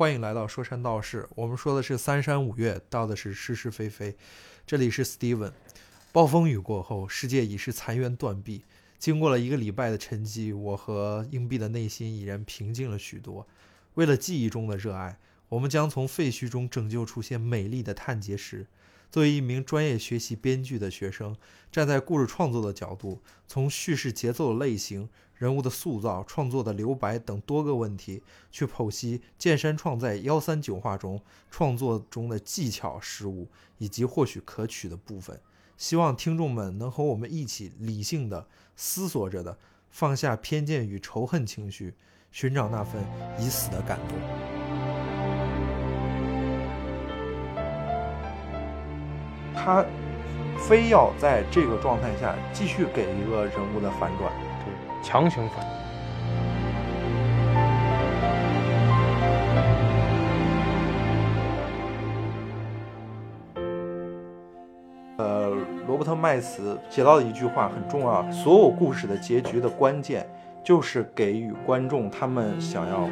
欢迎来到说山道事。我们说的是三山五岳，道的是是是非非。这里是 Steven。暴风雨过后，世界已是残垣断壁。经过了一个礼拜的沉寂，我和硬币的内心已然平静了许多。为了记忆中的热爱，我们将从废墟中拯救出现美丽的碳结石。作为一名专业学习编剧的学生，站在故事创作的角度，从叙事节奏的类型、人物的塑造、创作的留白等多个问题，去剖析剑山创在幺三九画中创作中的技巧失误以及或许可取的部分。希望听众们能和我们一起理性的思索着的，放下偏见与仇恨情绪，寻找那份已死的感动。他非要在这个状态下继续给一个人物的反转，对，强行反。呃，罗伯特麦茨写到的一句话很重要：所有故事的结局的关键就是给予观众他们想要。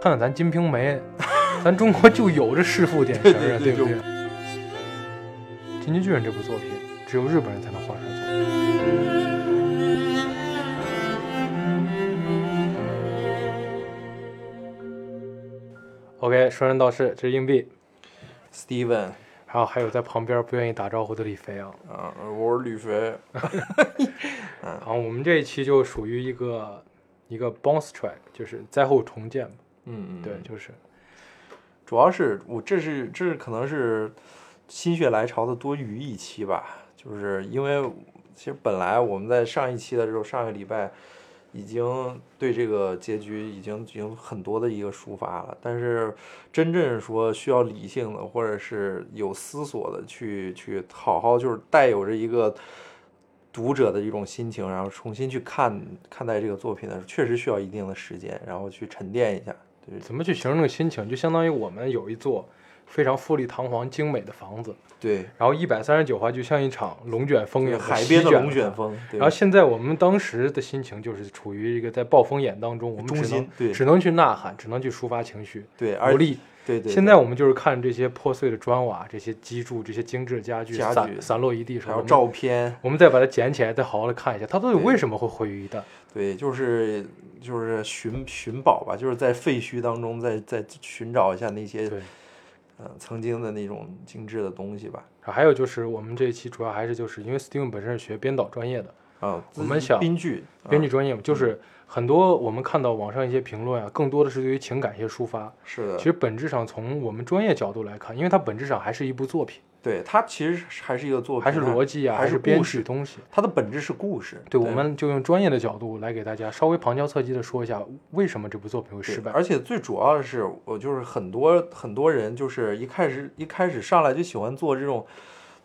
看看咱《金瓶梅》，咱中国就有这弑父典型啊，对不对？《进击巨人》这部作品，只有日本人才能画出来。OK，说人道事，这是硬币，Steven，然后还有在旁边不愿意打招呼的李飞啊。啊，我是李飞。然后我们这一期就属于一个一个 bounce track，就是灾后重建嘛。嗯嗯，对，就是，主要是我这是这是可能是心血来潮的多余一期吧，就是因为其实本来我们在上一期的时候，上个礼拜已经对这个结局已经已经很多的一个抒发了，但是真正说需要理性的或者是有思索的去去好好就是带有着一个读者的一种心情，然后重新去看看待这个作品的，确实需要一定的时间，然后去沉淀一下。怎么去形容那个心情？就相当于我们有一座非常富丽堂皇、精美的房子，对。然后一百三十九号就像一场龙卷风一样，海边的龙卷风。然后现在我们当时的心情就是处于一个在暴风眼当中，我们只能只能去呐喊，只能去抒发情绪，对，努力。对对。现在我们就是看这些破碎的砖瓦、这些基柱、这些精致家具散散落一地，还有照片，我们再把它捡起来，再好好的看一下，它到底为什么会毁于一旦？对，就是就是寻寻宝吧，就是在废墟当中再再寻找一下那些，嗯，曾经的那种精致的东西吧。还有就是我们这一期主要还是就是因为 Steven 本身是学编导专业的啊，我们想编剧编剧专业嘛就是很多我们看到网上一些评论啊，更多的是对于情感一些抒发。是的，其实本质上从我们专业角度来看，因为它本质上还是一部作品。对它其实还是一个作品，还是逻辑啊，还是编剧东西。它的本质是故事。对，我们就用专业的角度来给大家稍微旁敲侧击的说一下，为什么这部作品会失败。而且最主要的是，我就是很多很多人就是一开始一开始上来就喜欢做这种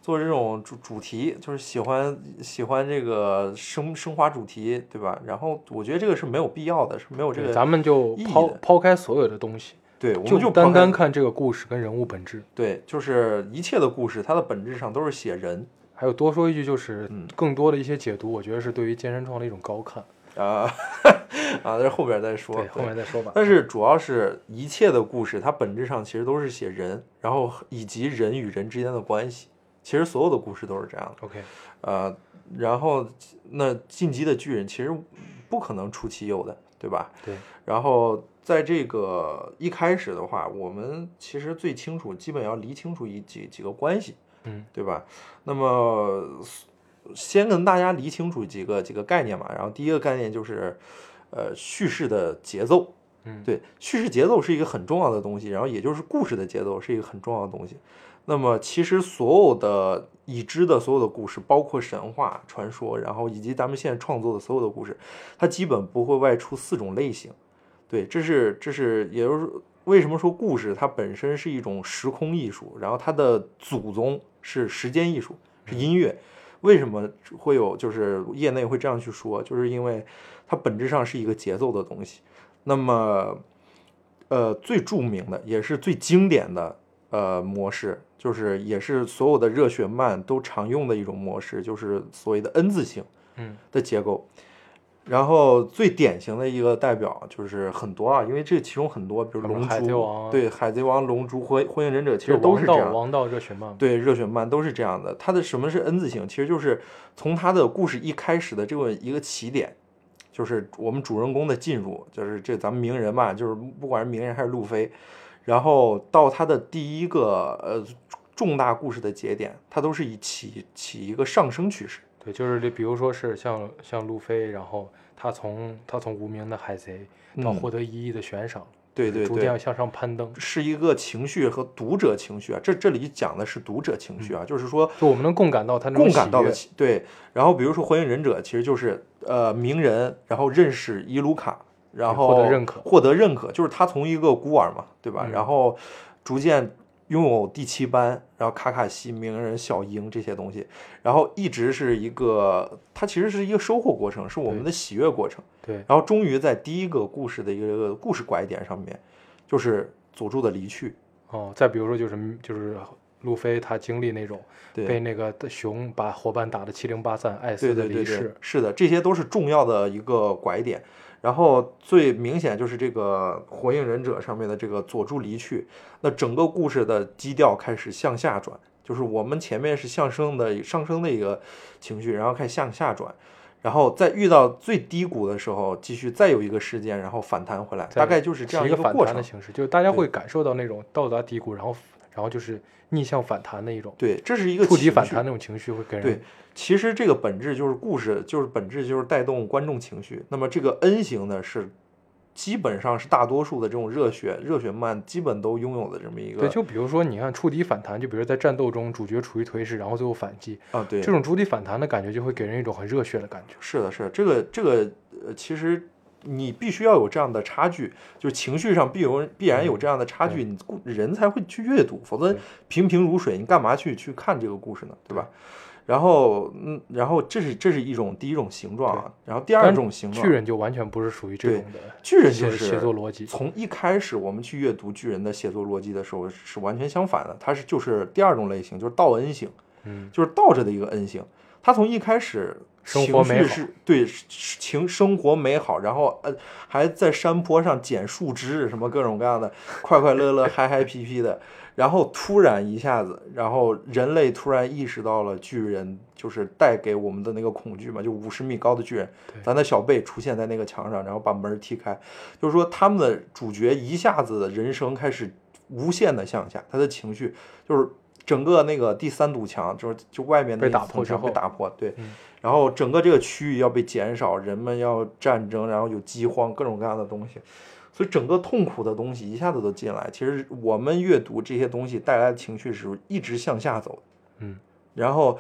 做这种主主题，就是喜欢喜欢这个升升华主题，对吧？然后我觉得这个是没有必要的，是没有这个。咱们就抛抛开所有的东西。对，我们就单单看这个故事跟人物本质。对，就是一切的故事，它的本质上都是写人。还有多说一句，就是更多的一些解读，我觉得是对于健身创的一种高看啊啊！这后边再说，后面再说吧。但是主要是一切的故事，它本质上其实都是写人，然后以及人与人之间的关系。其实所有的故事都是这样的。OK，呃，然后那进击的巨人其实不可能出其右的，对吧？对。然后。在这个一开始的话，我们其实最清楚，基本要理清楚一几几个关系，嗯，对吧？那么先跟大家理清楚几个几个概念嘛。然后第一个概念就是，呃，叙事的节奏，嗯，对，叙事节奏是一个很重要的东西。然后也就是故事的节奏是一个很重要的东西。那么其实所有的已知的所有的故事，包括神话传说，然后以及咱们现在创作的所有的故事，它基本不会外出四种类型。对，这是这是，也就是为什么说故事它本身是一种时空艺术，然后它的祖宗是时间艺术，是音乐。为什么会有就是业内会这样去说？就是因为它本质上是一个节奏的东西。那么，呃，最著名的也是最经典的呃模式，就是也是所有的热血漫都常用的一种模式，就是所谓的 N 字形嗯的结构。然后最典型的一个代表就是很多啊，因为这其中很多，比如龙珠，海贼王对，海贼王、龙珠、火火影忍者，其实都是这样。王道热血漫，对，热血漫都是这样的。它的什么是 N 字形？其实就是从它的故事一开始的这个一个起点，就是我们主人公的进入，就是这咱们鸣人嘛，就是不管是鸣人还是路飞，然后到他的第一个呃重大故事的节点，它都是以起起一个上升趋势。对，就是这，比如说是像像路飞，然后他从他从无名的海贼到嗯获得一亿的悬赏，对对对逐渐要向上攀登。是一个情绪和读者情绪啊，这这里讲的是读者情绪啊，就是说就我们能共感到他共感到的对。然后比如说火影忍者，其实就是呃鸣人，然后认识伊鲁卡，然后获得认可获得认可，就是他从一个孤儿嘛，对吧？嗯然后逐渐拥有第七班，然后卡卡西、鸣人、小樱这些东西，然后一直是一个，它其实是一个收获过程，是我们的喜悦过程。对然后终于在第一个故事的一个故事拐点上面，就是佐助的离去。哦，再比如说就是就是路飞他经历那种对被那个熊把伙伴打得七零八散，艾斯的对对对对离世，，是的，这些都是重要的一个拐点。然后最明显就是这个《火影忍者》上面的这个佐助离去，那整个故事的基调开始向下转，就是我们前面是上升的上升的一个情绪，然后开始向下转，然后在遇到最低谷的时候，继续再有一个事件，然后反弹回来，大概就是这样一个反过程。弹的形式，就是大家会感受到那种到达低谷，然后然后就是逆向反弹的一种对，这是一个触底反弹那种情绪会给人对，其实这个本质就是故事，就是本质就是带动观众情绪。那么这个 N 型呢，是基本上是大多数的这种热血热血漫基本都拥有的这么一个对，就比如说你看触底反弹，就比如在战斗中主角处于颓势，然后最后反击，啊，对，这种触底反弹的感觉就会给人一种很热血的感觉。是的，是的，这个这个呃，其实你必须要有这样的差距，就是情绪上必有必然有这样的差距，你故人才会去阅读，否则平平如水，你干嘛去去看这个故事呢？对吧？然后，嗯，然后这是这是一种第一种形状啊，然后第二种形状，巨人就完全不是属于这种的巨人就是写作逻辑。从一开始我们去阅读巨人的写作逻辑的时候是完全相反的，它是就是第二种类型，就是倒 N 型，嗯，就是倒着的一个 N 型。它从一开始生活美好。是对情生活美好，然后呃还在山坡上捡树枝，什么各种各样的快快乐乐、嗨嗨 皮皮的，然后突然一下子，然后人类突然意识到了巨人就是带给我们的那个恐惧嘛，就五十米高的巨人，咱的小贝出现在那个墙上，然后把门踢开，就是说他们的主角一下子人生开始无限的向下，他的情绪就是整个那个第三堵墙，就是就外面的打破之后被打破，对，嗯然后整个这个区域要被减少，人们要战争，然后有饥荒，各种各样的东西，所以整个痛苦的东西一下子都进来。其实我们阅读这些东西带来的情绪是一直向下走，嗯，然后。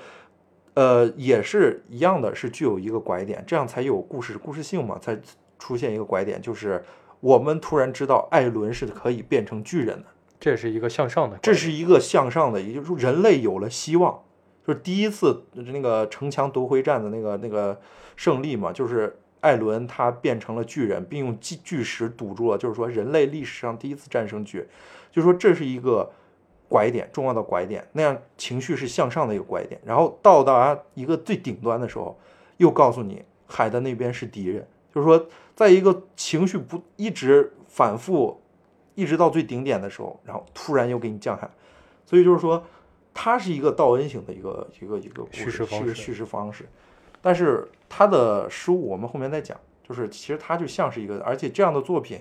呃，也是一样的，是具有一个拐点，这样才有故事故事性嘛，才出现一个拐点，就是我们突然知道艾伦是可以变成巨人的，这是一个向上的，这是一个向上的，也就是说人类有了希望，就是第一次那个城墙夺回战的那个那个胜利嘛，就是艾伦他变成了巨人，并用巨巨石堵住了，就是说人类历史上第一次战胜巨人，就是说这是一个拐点，重要的拐点，那样情绪是向上的一个拐点，然后到达一个最顶端的时候，又告诉你海的那边是敌人，就是说在一个情绪不一直反复。一直到最顶点的时候，然后突然又给你降下来，所以就是说，它是一个道恩型的一个一个一个叙事方式。叙事方式，但是它的失误我们后面再讲，就是其实它就像是一个，而且这样的作品，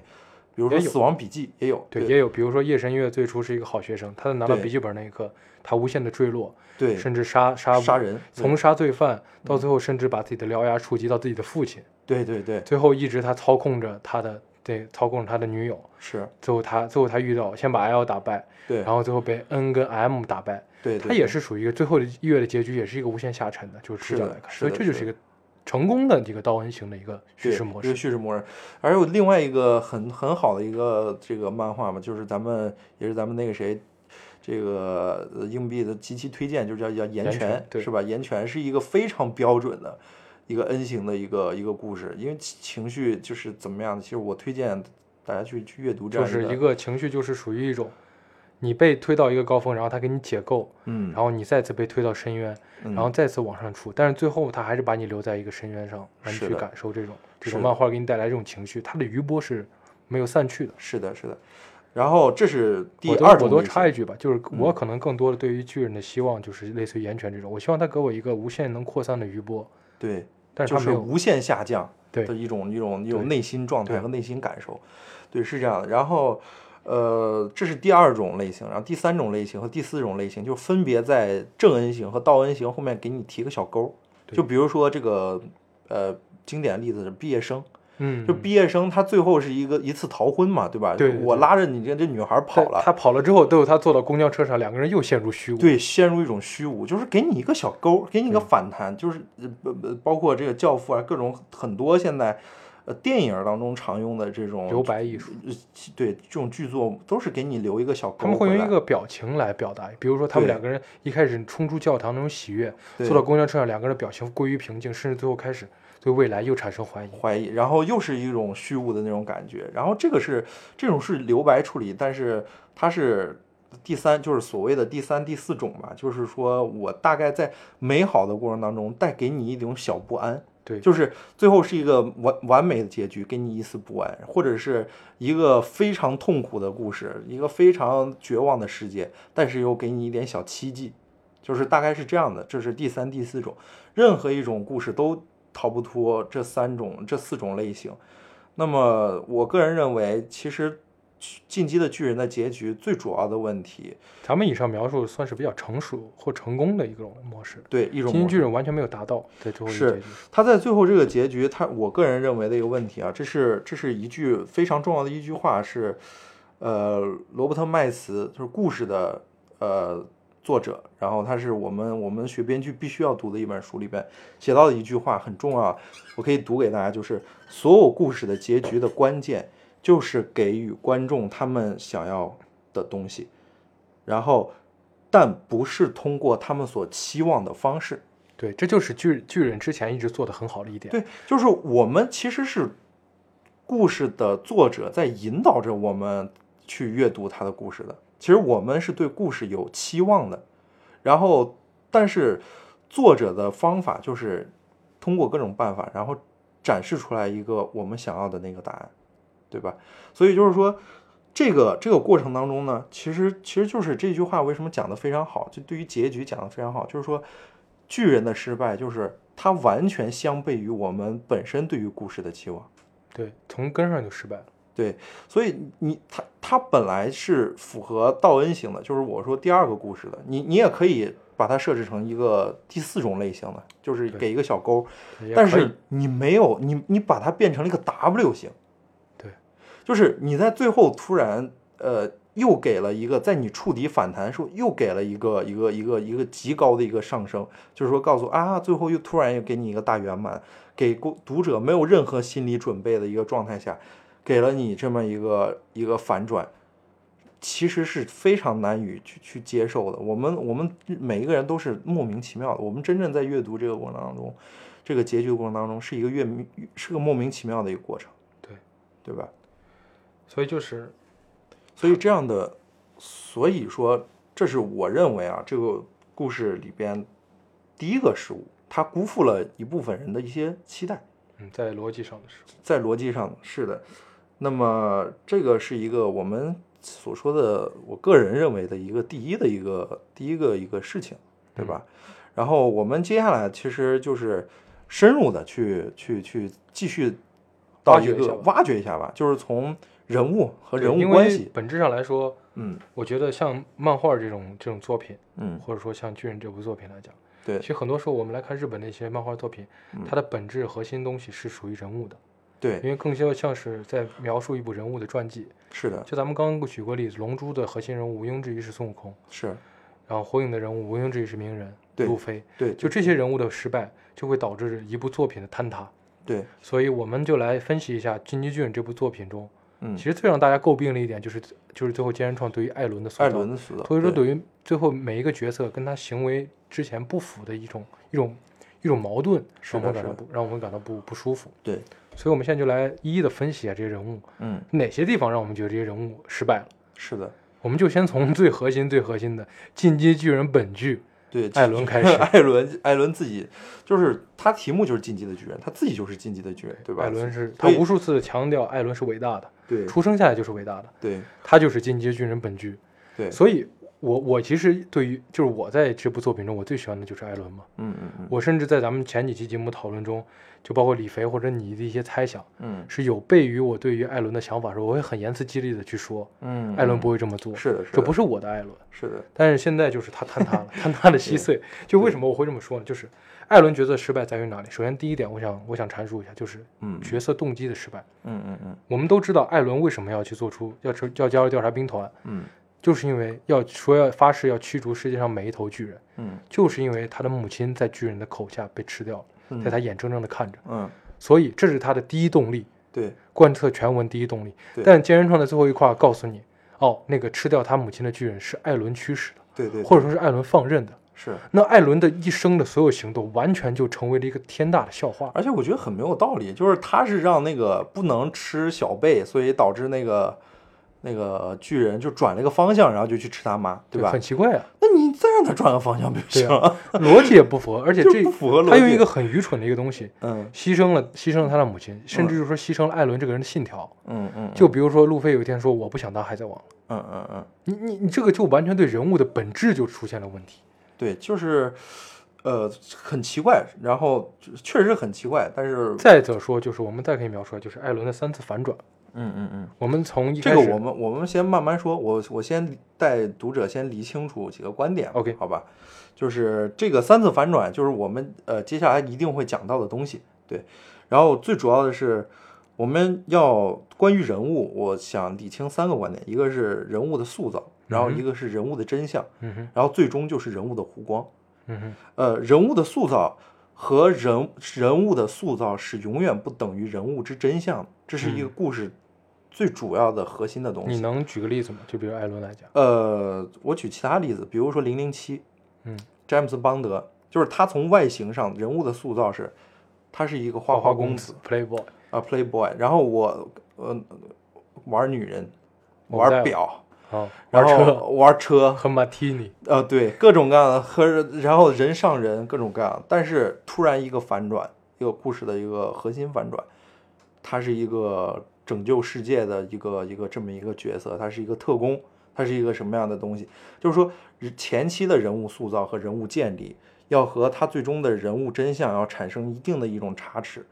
比如说《死亡笔记》也有，对，对。也有，比如说夜神月最初是一个好学生，他在拿到笔记本那一刻，他无限的坠落，对。甚至杀杀杀人，从杀罪犯到最后，甚至把自己的獠牙触及到自己的父亲，对对对。最后一直他操控着他的对操控着他的女友，是，最后他最后他遇到先把 L 打败，对。然后最后被 N 跟 M 打败，对，对他也是属于一个最后的一月的结局，也是一个无限下沉的，就是是的视角所以这就是一个成功的一个道恩型的一个叙事模式。叙事模式。而有另外一个很很好的一个这个漫画嘛，就是咱们也是咱们那个谁，这个呃硬币的极其推荐，就叫叫岩岩泉是吧？岩泉是一个非常标准的一个 N 型的一个一个故事，因为情情绪就是怎么样的，其实我推荐大家去去阅读这样个就是一个情绪，就是属于一种你被推到一个高峰，然后他给你解构，嗯，然后你再次被推到深渊，嗯然后再次往上出，但是最后他还是把你留在一个深渊上，让你去感受这种这种漫画给你带来这种情绪，它的余波是没有散去的。是的，是的。然后这是第二种类型插一句吧，就是我嗯可能更多的对于巨人的希望就是类似于岩泉这种，我希望他给我一个无限能扩散的余波，对，但是他是无限下降对的一种一种一种内心状态和内心感受，对，是这样的。然后，呃，这是第二种类型，然后第三种类型和第四种类型就分别在正恩型和倒恩型后面给你提个小勾儿，就比如说这个呃经典例子是毕业生，嗯，就毕业生他最后是一个一次逃婚嘛，对吧？对对对我拉着你这这女孩跑了，他跑了之后，都有他坐到公交车上，两个人又陷入虚无。对，陷入一种虚无，就是给你一个小勾儿，给你一个反弹，就是呃不不，包括这个教父啊，各种很多现在呃电影当中常用的这种留白艺术，呃对这种剧作都是给你留一个小勾他们会用一个表情来表达，比如说他们两个人一开始冲出教堂那种喜悦，坐到公交车上，两个人表情归于平静，甚至最后开始对未来又产生怀疑。怀疑，然后又是一种虚无的那种感觉，然后这个是这种是留白处理，但是它是第三，就是所谓的第三、第四种吧，就是说我大概在美好的过程当中带给你一种小不安，对就是最后是一个完完美的结局，给你一丝不安，或者是一个非常痛苦的故事，一个非常绝望的世界，但是又给你一点小奇迹，就是大概是这样的，这是第三、第四种，任何一种故事都逃不脱这三种、这四种类型。那么，我个人认为，其实《进击的巨人》的结局最主要的问题，咱们以上描述算是比较成熟或成功的一种模式，对一种金模式巨人完全没有达到在最后一是个结局。他在最后这个结局，他我个人认为的一个问题啊，这是这是一句非常重要的一句话，是呃罗伯特麦茨就是故事的呃作者，然后他是我们我们学编剧必须要读的一本书里边写到的一句话很重要，我可以读给大家，就是所有故事的结局的关键就是给予观众他们想要的东西，然后但不是通过他们所期望的方式。对，这就是巨巨人之前一直做的很好的一点。对，就是我们其实是故事的作者在引导着我们去阅读他的故事的。其实我们是对故事有期望的，然后但是作者的方法就是通过各种办法，然后展示出来一个我们想要的那个答案，对吧？所以就是说，这个这个过程当中呢，其实其实就是这句话为什么讲的非常好，就对于结局讲的非常好，就是说巨人的失败就是它完全相悖于我们本身对于故事的期望。对，从根上就失败了。对，所以你他他本来是符合道恩型的，就是我说第二个故事的，你你也可以把它设置成一个第四种类型的，就是给一个小勾，但是你没有你你把它变成了一个 W 型，对，就是你在最后突然呃又给了一个在你触底反弹的时候又给了一个一个一个一个极高的一个上升，就是说告诉啊最后又突然又给你一个大圆满，给读读者没有任何心理准备的一个状态下，给了你这么一个一个反转。其实是非常难以去去接受的。我们我们每一个人都是莫名其妙的。我们真正在阅读这个过程当中，这个结局的过程当中，是一个越是个莫名其妙的一个过程，对，对吧？所以就是所以这样的，所以说，这是我认为啊，这个故事里边第一个失误，他辜负了一部分人的一些期待，嗯，在逻辑上的失误。在逻辑上是的。那么这个是一个我们所说的，我个人认为的一个第一的一个第一个一个事情，对吧？然后我们接下来其实就是深入的去去去继续到一个挖掘一下吧挖掘一下吧，就是从人物和人物关系，本质上来说，嗯。我觉得像漫画这种这种作品，嗯，或者说像巨人这部作品来讲，对。其实很多时候我们来看日本的一些漫画作品，嗯。它的本质核心东西是属于人物的，对，因为更像像是在描述一部人物的传记。是的，就咱们刚刚举过例子，《龙珠》的核心人物毋庸置疑是孙悟空，是，然后《火影》的人物毋庸置疑是鸣人、对。路飞，对，就这些人物的失败，就会导致一部作品的坍塌。对，所以我们就来分析一下《进击巨人》这部作品中，嗯其，实最让大家诟病的一点就是就是最后菅原创对于艾伦的塑艾造，伦的塑造，所以说对对于最后每一个角色跟他行为之前不符的一种一种一种矛盾，让我们感到不让我们感到不不舒服。对，所以我们现在就来一一的分析一下这些人物，嗯，哪些地方让我们觉得这些人物失败了。是的，我们就先从最核心最核心的《进击巨人》本剧对，艾伦开始 艾伦艾伦自己就是他题目就是进击的巨人，他自己就是进击的巨人，对吧？艾伦是他无数次强调艾伦是伟大的，对出生下来就是伟大的，对他就是进击的巨人本具。对，所以我我其实对于就是我在这部作品中，我最喜欢的就是艾伦嘛。嗯嗯嗯我甚至在咱们前几期节目讨论中，就包括李肥或者你的一些猜想，嗯是有悖于我对于艾伦的想法的时候，我会很言辞激励的去说，嗯，艾伦不会这么做，是的，是的，这不是我的艾伦。是的，但是现在就是他坍塌了，坍塌的稀碎。就为什么我会这么说呢？就是艾伦角色失败在于哪里？首先第一点，我想我想阐述一下，就是嗯角色动机的失败。嗯嗯嗯我们都知道艾伦为什么要去做出要去要加入调查兵团，嗯就是因为要说要发誓要驱逐世界上每一头巨人，嗯就是因为他的母亲在巨人的口下被吃掉了，嗯，在他眼睁睁的看着，嗯所以这是他的第一动力，对贯彻全文第一动力。但坚人创的最后一块告诉你，哦，那个吃掉他母亲的巨人是艾伦驱使的，对对，或者说是艾伦放任的。是，那艾伦的一生的所有行动，完全就成为了一个天大的笑话。而且我觉得很没有道理，就是他是让那个不能吃小贝，所以导致那个那个巨人就转了一个方向，然后就去吃他妈，对吧很？奇怪啊，那你再让他转个方向不就行了？逻辑也不符合，而且这不符合逻辑。他用一个很愚蠢的一个东西，嗯牺牲了牺牲了他的母亲，甚至就是说牺牲了艾伦这个人的信条。嗯嗯，就比如说路飞有一天说我不想当海贼王了，嗯嗯嗯，你你你这个就完全对人物的本质就出现了问题。对，就是呃很奇怪，然后确实很奇怪，但是再者说，就是我们再可以描述，就是艾伦的三次反转。嗯嗯嗯。我们从这个我们我们先慢慢说，我我先带读者先理清楚几个观点 OK 好吧？就是这个三次反转，就是我们呃接下来一定会讲到的东西，对。然后最主要的是，我们要关于人物，我想理清三个观点，一个是人物的塑造，然后一个是人物的真相，然后最终就是人物的弧光。嗯哼呃，人物的塑造和人人物的塑造是永远不等于人物之真相的，这是一个故事最主要的核心的东西。嗯你能举个例子吗？就比如艾伦来讲，呃，我举其他例子，比如说零零七，嗯，詹姆斯邦德，就是他从外形上人物的塑造是，他是一个花花公子 Playboy，啊，playboy，然后我呃玩女人，玩表，啊，然玩车后玩车，和马提尼，呃，对，各种各样的和然后人上人，各种各样，但是突然一个反转，一个故事的一个核心反转，他是一个拯救世界的一个一个这么一个角色，他是一个特工，他是一个什么样的东西？就是说前期的人物塑造和人物建立，要和他最终的人物真相要产生一定的一种差池，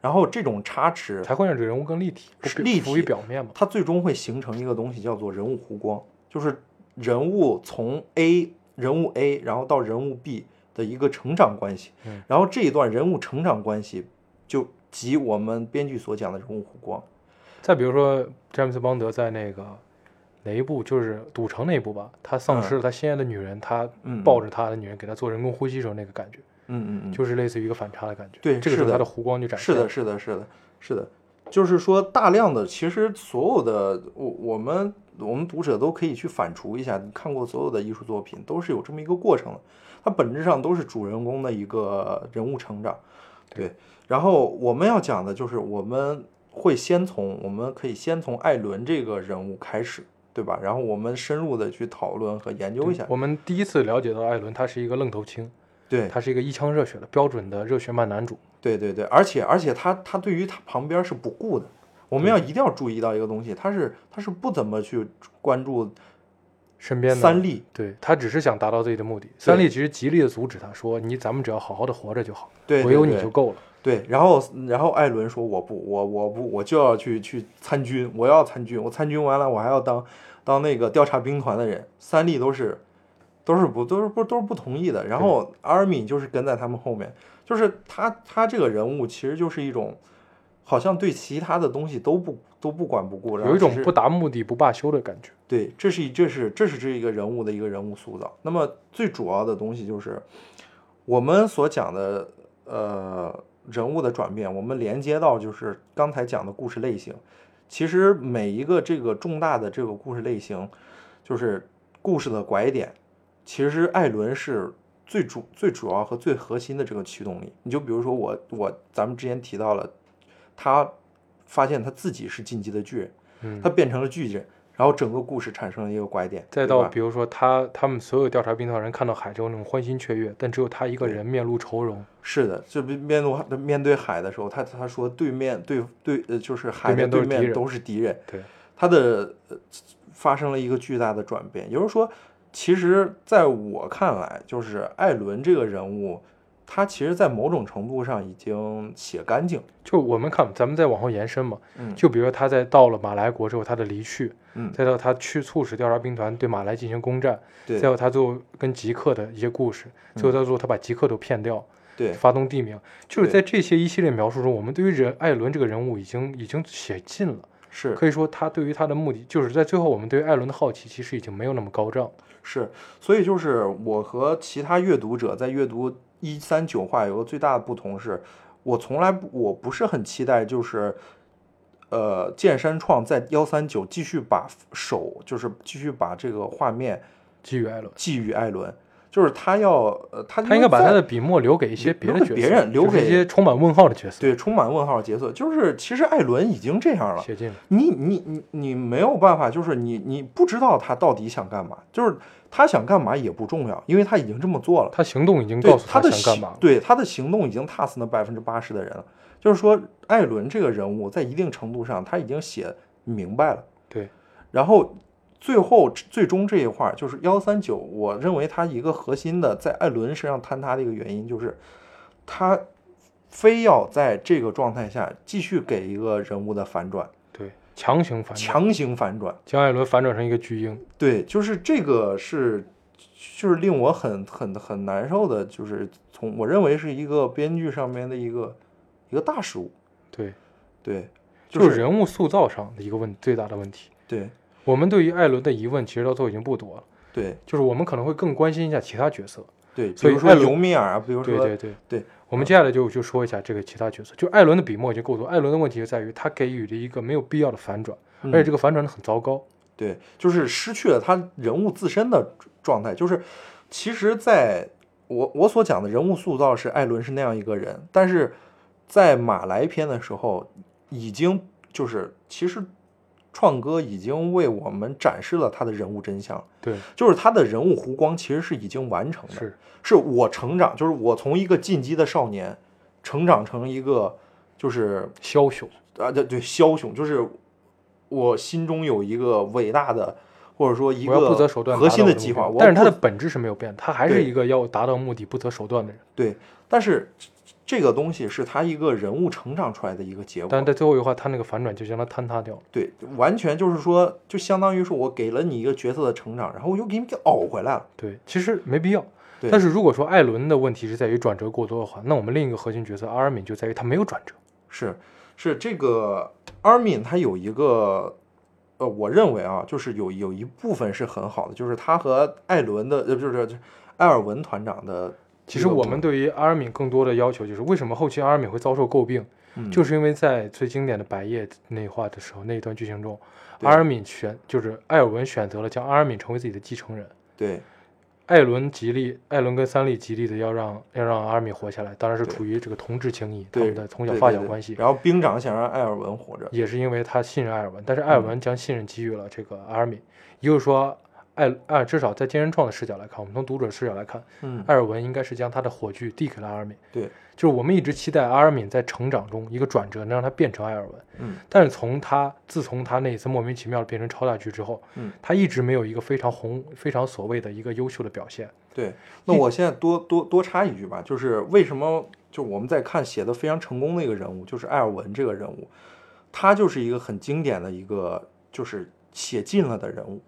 然后这种差池才会让这个人物更立体，立体于表面嘛。它最终会形成一个东西，叫做人物弧光，就是人物从 A 人物 A，然后到人物 B 的一个成长关系，嗯然后这一段人物成长关系就即我们编剧所讲的人物弧光。再比如说詹姆斯邦德在那个哪一部，就是赌城那一部吧，他丧失了他心爱的女人，他嗯抱着他的女人给他做人工呼吸时候那个感觉，嗯嗯嗯，就是类似于一个反差的感觉。对这个时候他的弧光就展。是的，是的，是的，是的，就是说大量的，其实所有的我我们我们读者都可以去反刍一下，你看过所有的艺术作品，都是有这么一个过程的，它本质上都是主人公的一个人物成长，对。然后我们要讲的就是我们会先从我们可以先从艾伦这个人物开始，对吧？然后我们深入的去讨论和研究一下，我们第一次了解到艾伦，他是一个愣头青，对，他是一个一腔热血的标准的热血漫男主。对对对，而且而且他他对于他旁边是不顾的，我们要一定要注意到一个东西，他是他是不怎么去关注身边的三笠，对他只是想达到自己的目的。三笠其实极力的阻止他说：“你咱们只要好好的活着就好，对，我有你就够了。对，然后然后艾伦说我不我我不我就要去去参军，我要参军，我参军完了我还要当当那个调查兵团的人，三笠都是都是不都是不都是不同意的，然后阿尔敏就是跟在他们后面，就是他他这个人物其实就是一种好像对其他的东西都不都不管不顾，然后有一种不达目的不罢休的感觉。对，这是一这是这是这一个人物的一个人物塑造。那么最主要的东西就是我们所讲的呃人物的转变，我们连接到就是刚才讲的故事类型。其实每一个这个重大的这个故事类型，就是故事的拐点，其实艾伦是最主最主要和最核心的这个驱动力。你就比如说我我咱们之前提到了，他发现他自己是进击的巨人。嗯，他变成了巨人，然然后整个故事产生了一个拐点，再到比如说他他们所有调查兵团人看到海之后那种欢欣雀跃，但只有他一个人面露愁容，是的，就面面对面对海的时候，他他说对面对对呃就是海的面对面都是敌人，对，他的呃发生了一个巨大的转变，也就是说，其实在我看来，就是艾伦这个人物，他其实在某种程度上已经写干净，就我们看，咱们再往后延伸嘛，嗯。就比如说他在到了马来国之后，他的离去，嗯。再到他去促使调查兵团对马来进行攻占，对。再到他最后跟吉克的一些故事，最后到最后他把吉克都骗掉，对。发动地名，就是在这些一系列描述中，我们对于人艾伦这个人物已经已经写尽了。是可以说，他对于他的目的，就是在最后，我们对于艾伦的好奇其实已经没有那么高涨。是，所以就是我和其他阅读者在阅读一三九话有个最大的不同是，我从来不我不是很期待就是。呃，剑山创在幺三九继续把手，就是继续把这个画面寄予艾伦，寄予艾伦，就是他要呃，他他应该把他的笔墨留给一些别的角色，留给别人留给一些充满问号的角色，对充满问号的角色，就是其实艾伦已经这样了，写进了。你你你你没有办法，就是你你不知道他到底想干嘛，就是他想干嘛也不重要，因为他已经这么做了。他行动已经告诉他的想干嘛了。对他的行动已经踏死那百分之八十的人了。就是说，艾伦这个人物在一定程度上他已经写明白了。对，然后最后最终这一块儿就是幺三九，我认为它一个核心的在艾伦身上坍塌的一个原因就是他非要在这个状态下继续给一个人物的反转，对，强行反转，强行反转。将艾伦反转成一个巨婴。对，就是这个是，就是令我很很很难受的，就是从我认为是一个编剧上面的一个一个大失误。对，对，就是人物塑造上的一个问最大的问题。对我们对于艾伦的疑问，其实到最后已经不多了，对就是我们可能会更关心一下其他角色。对，比所以如说尤米尔啊，比如说对对对对我们接下来就就说一下这个其他角色。就艾伦的笔墨已经够多，艾伦的问题就在于他给予了一个没有必要的反转，而且这个个反转的很糟糕。对，就是失去了他人物自身的状态。就是其实在我我所讲的人物塑造是艾伦是那样一个人，但是在马来篇的时候，已经就是其实创哥已经为我们展示了他的人物真相，对，就是他的人物弧光其实是已经完成的，是。是我成长，就是我从一个进击的少年成长成一个就是枭雄。啊，对对，枭雄，就是我心中有一个伟大的，或者说一个不择手段核心的计划，但是他的本质是没有变，他还是一个要达到目的不择手段的人。对，但是这个东西是他一个人物成长出来的一个结果，但是在最后一话，他那个反转就将他坍塌掉了。对，完全就是说，就相当于说我给了你一个角色的成长，然后我又给你给熬回来了。对，其实没必要。对但是如果说艾伦的问题是在于转折过多的话，那我们另一个核心角色阿尔敏就在于他没有转折。是是这个阿尔敏他有一个。呃，我认为啊，就是有有一部分是很好的，就是他和艾伦的，呃，就是就是埃尔文团长的其实我们对于阿尔敏更多的要求就是，为什么后期阿尔敏会遭受诟病，嗯。就是因为在最经典的百叶内话的时候那一段剧情中，阿尔敏选就是艾尔文选择了将阿尔敏成为自己的继承人。对。艾伦极力，艾伦跟三笠极力的要让要让阿尔敏活下来，当然是对。出于这个同志情谊，他们的从小发小关系，然后兵长想让艾尔文活着，也是因为他信任艾尔文，但是艾尔嗯。文将信任给予了这个阿尔敏，也就是说，艾艾至少在金人创的视角来看，我们从读者视角来看，嗯，艾尔文应该是将他的火炬递给了阿尔敏，对，就是我们一直期待阿尔敏在成长中一个转折，能让他变成艾尔文，嗯但是从他自从他那一次莫名其妙的变成超大巨之后，嗯，他一直没有一个非常红、非常所谓的一个优秀的表现。对。那我现在多多多插一句吧，就是为什么就我们在看写的非常成功的一个人物，就是艾尔文这个人物，他就是一个很经典的一个就是写尽了的人物，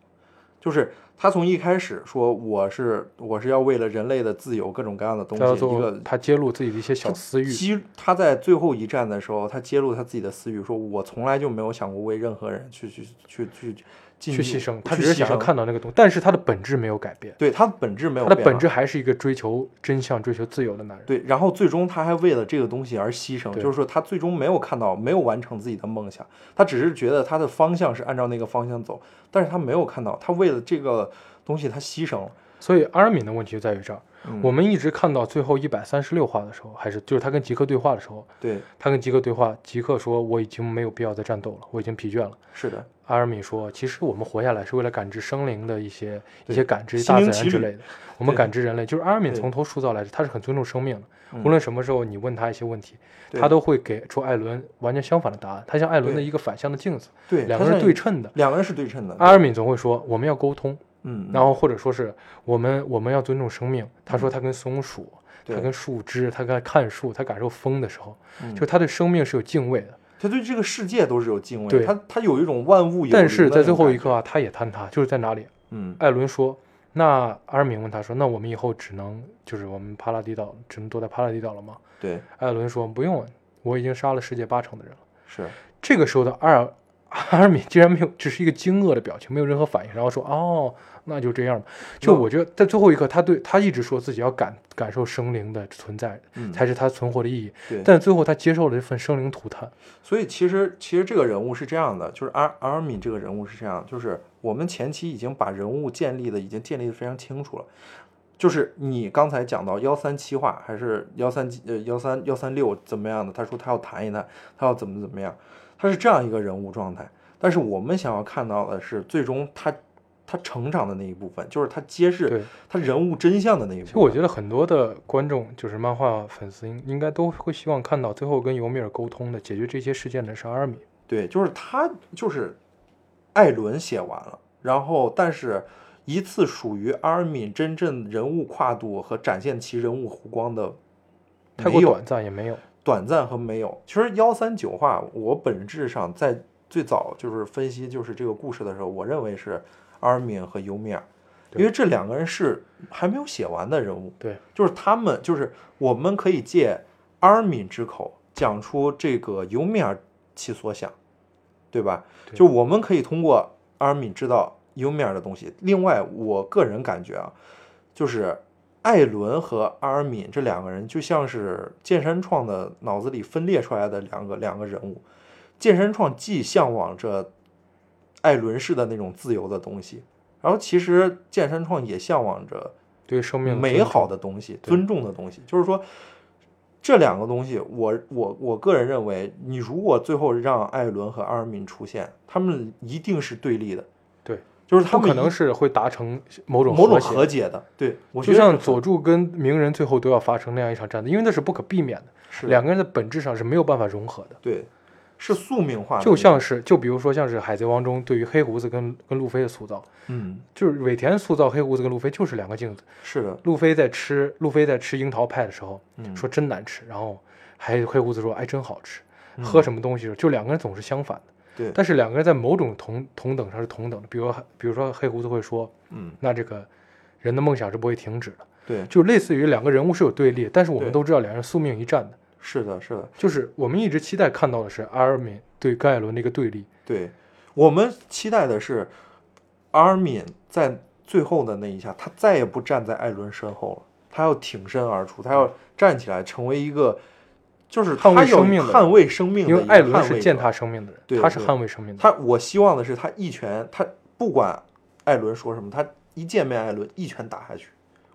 就是他从一开始说我是我是要为了人类的自由各种各样的东西，一个，他揭露自己的一些小私欲，揭他在最后一战的时候，他揭露他自己的私欲，说我从来就没有想过为任何人去去去去进去牺牲，他只是想要看到那个东西，但是他的本质没有改变，对他的本质没有变啊他的本质还是一个追求真相、追求自由的男人。对，然后最终他还为了这个东西而牺牲，就是说他最终没有看到，没有完成自己的梦想，他只是觉得他的方向是按照那个方向走，但是他没有看到，他为了这个东西他牺牲了。所以阿尔敏的问题就在于这儿。嗯我们一直看到最后一百三十六话的时候，还是就是他跟吉克对话的时候，对，他跟吉克对话，吉克说我已经没有必要再战斗了，我已经疲倦了。是的，阿尔敏说，其实我们活下来是为了感知生灵的一些一些感知，大自然之类的。我们感知人类，就是阿尔敏从头塑造来，他是很尊重生命的。嗯无论什么时候你问他一些问题，对他都会给出艾伦完全相反的答案。他像艾伦的一个反向的镜子，对，两个人对称的。两个人是对称的。阿尔敏总会说我们要沟通，嗯，然后或者说是我们我们要尊重生命。他说他跟松鼠，他跟树枝，他跟看树，他感受风的时候，嗯就是他对生命是有敬畏的。他对这个世界都是有敬畏的，他他有一种万物有但是在最后一刻，啊，他也坍塌，就是在哪里？嗯，艾伦说：“那阿尔敏问他说，那我们以后只能就是我们帕拉迪岛只能躲在帕拉迪岛了吗对，？”艾伦说：“不用，我已经杀了世界八成的人了。是，”这个时候的阿尔阿尔敏竟然没有，只是一个惊愕的表情，没有任何反应，然后说：“哦，那就这样吧。”就我觉得在最后一刻，他对他一直说自己要感感受生灵的存在，嗯，才是他存活的意义。对。但最后他接受了这份生灵涂炭。所以其实其实这个人物是这样的，就是阿阿尔敏这个人物是这样，就是我们前期已经把人物建立的已经建立的非常清楚了。就是你刚才讲到幺三七话还是幺三呃幺三幺三六怎么样的？他说他要谈一谈，他要怎么怎么样，他是这样一个人物状态。但是我们想要看到的是最终他他成长的那一部分，就是他揭示对，他人物真相的那一部分。其实我觉得很多的观众，就是漫画粉丝应应该都会希望看到最后跟尤米尔沟通的解决这些事件的是阿尔敏。对，就是他就是艾伦写完了，然后但是一次属于阿尔敏真正人物跨度和展现其人物弧光的太过短暂也没有。短暂和没有。其实幺三九话，我本质上在最早就是分析就是这个故事的时候，我认为是阿尔敏和尤米尔，因为这两个人是还没有写完的人物。对，就是他们，就是我们可以借阿尔敏之口讲出这个尤米尔其所想，对吧？对就我们可以通过阿尔敏知道尤米尔的东西。另外，我个人感觉啊，就是艾伦和阿尔敏这两个人就像是剑山创的脑子里分裂出来的两个两个人物。剑山创既向往着艾伦式的那种自由的东西，然后其实剑山创也向往着对生命美好的东西、尊重的东西。就是说，这两个东西，我我我个人认为，你如果最后让艾伦和阿尔敏出现，他们一定是对立的。对，就是他们可能是会达成某种某种和解的。对，我就像佐助跟鸣人最后都要发生那样一场战斗，因为那是不可避免的，是两个人的本质上是没有办法融合的。对，是宿命化的，就像是，就比如说像是海贼王中对于黑胡子跟跟路飞的塑造，嗯，就是尾田塑造黑胡子跟路飞就是两个镜子。是的，路飞在吃路飞在吃樱桃派的时候嗯，说真难吃，然后还黑胡子说哎真好吃。嗯喝什么东西的时候，就两个人总是相反的。对，但是两个人在某种同同等上是同等的，比如比如说黑胡子会说，嗯，那这个人的梦想是不会停止的，对，就类似于两个人物是有对立，但是我们都知道两人宿命一战的，是的，是的，就是我们一直期待看到的是阿尔敏对盖艾伦的一个对立，对，我们期待的是阿尔敏在最后的那一下，他再也不站在艾伦身后了，他要挺身而出，他要站起来，成为一个就是捍卫他有生命的捍卫生命因为艾伦是践踏生命的对人，他是捍卫生命的。他，我希望的是他一拳，他不管艾伦说什么，他一见面艾伦一拳打下去。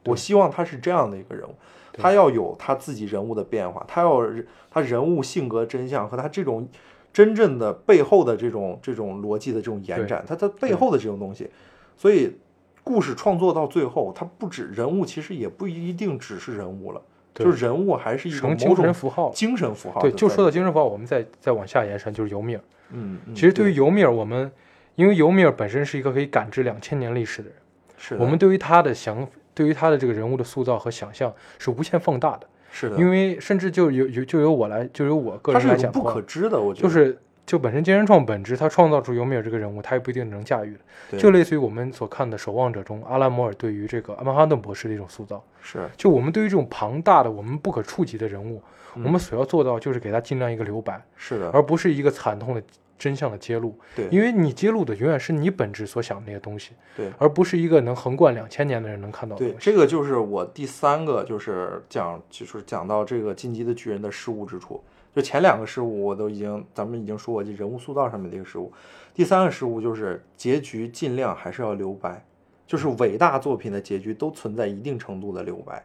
我希望他是这样的一个人物，他要有他自己人物的变化，他要他人物性格真相和他这种真正的背后的这种这种逻辑的这种延展，他他背后的这种东西，所以故事创作到最后，他不止人物，其实也不一定只是人物了，对就是人物还是一个成精神符号。精神符号对，就说到精神符号，我们再再往下延伸，就是尤米尔。嗯，嗯其实对于尤米尔，我们因为尤米尔本身是一个可以感知两千年历史的人，是我们对于他的想，对于他的这个人物的塑造和想象是无限放大的。是的，因为甚至就有有就由我来，就由我个人来讲不可，知的，我觉得就是就本身金人创本质，他创造出尤米尔这个人物，他也不一定能驾驭就类似于我们所看的《守望者》中，阿拉摩尔对于这个阿曼哈顿博士的一种塑造。是就我们对于这种庞大的、我们不可触及的人物，嗯我们所要做到就是给他尽量一个留白，是的，而不是一个惨痛的真相的揭露。对因为你揭露的永远是你本质所想的那些东西，对而不是一个能横贯两千年的人能看到的对。这个就是我第三个，就是讲就是讲到这个进击的巨人的失误之处。就前两个失误我都已经咱们已经说过，就人物塑造上面的一个失误。第三个失误就是结局尽量还是要留白，就是伟大作品的结局都存在一定程度的留白，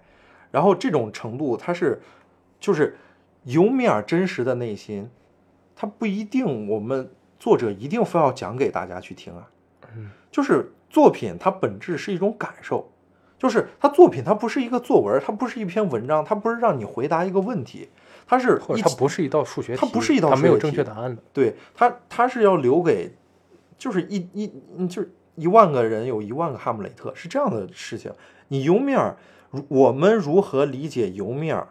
然后这种程度它是就是尤米尔真实的内心，它不一定我们作者一定非要讲给大家去听啊，嗯，就是作品它本质是一种感受。就是它作品，它不是一个作文，它不是一篇文章，它不是让你回答一个问题，它是或者它不是一道数学题，它不是一道它没有正确答案的。对它，它是要留给，就是一一嗯就是一万个人有一万个哈姆雷特，是这样的事情。你尤米尔，如我们如何理解尤米尔，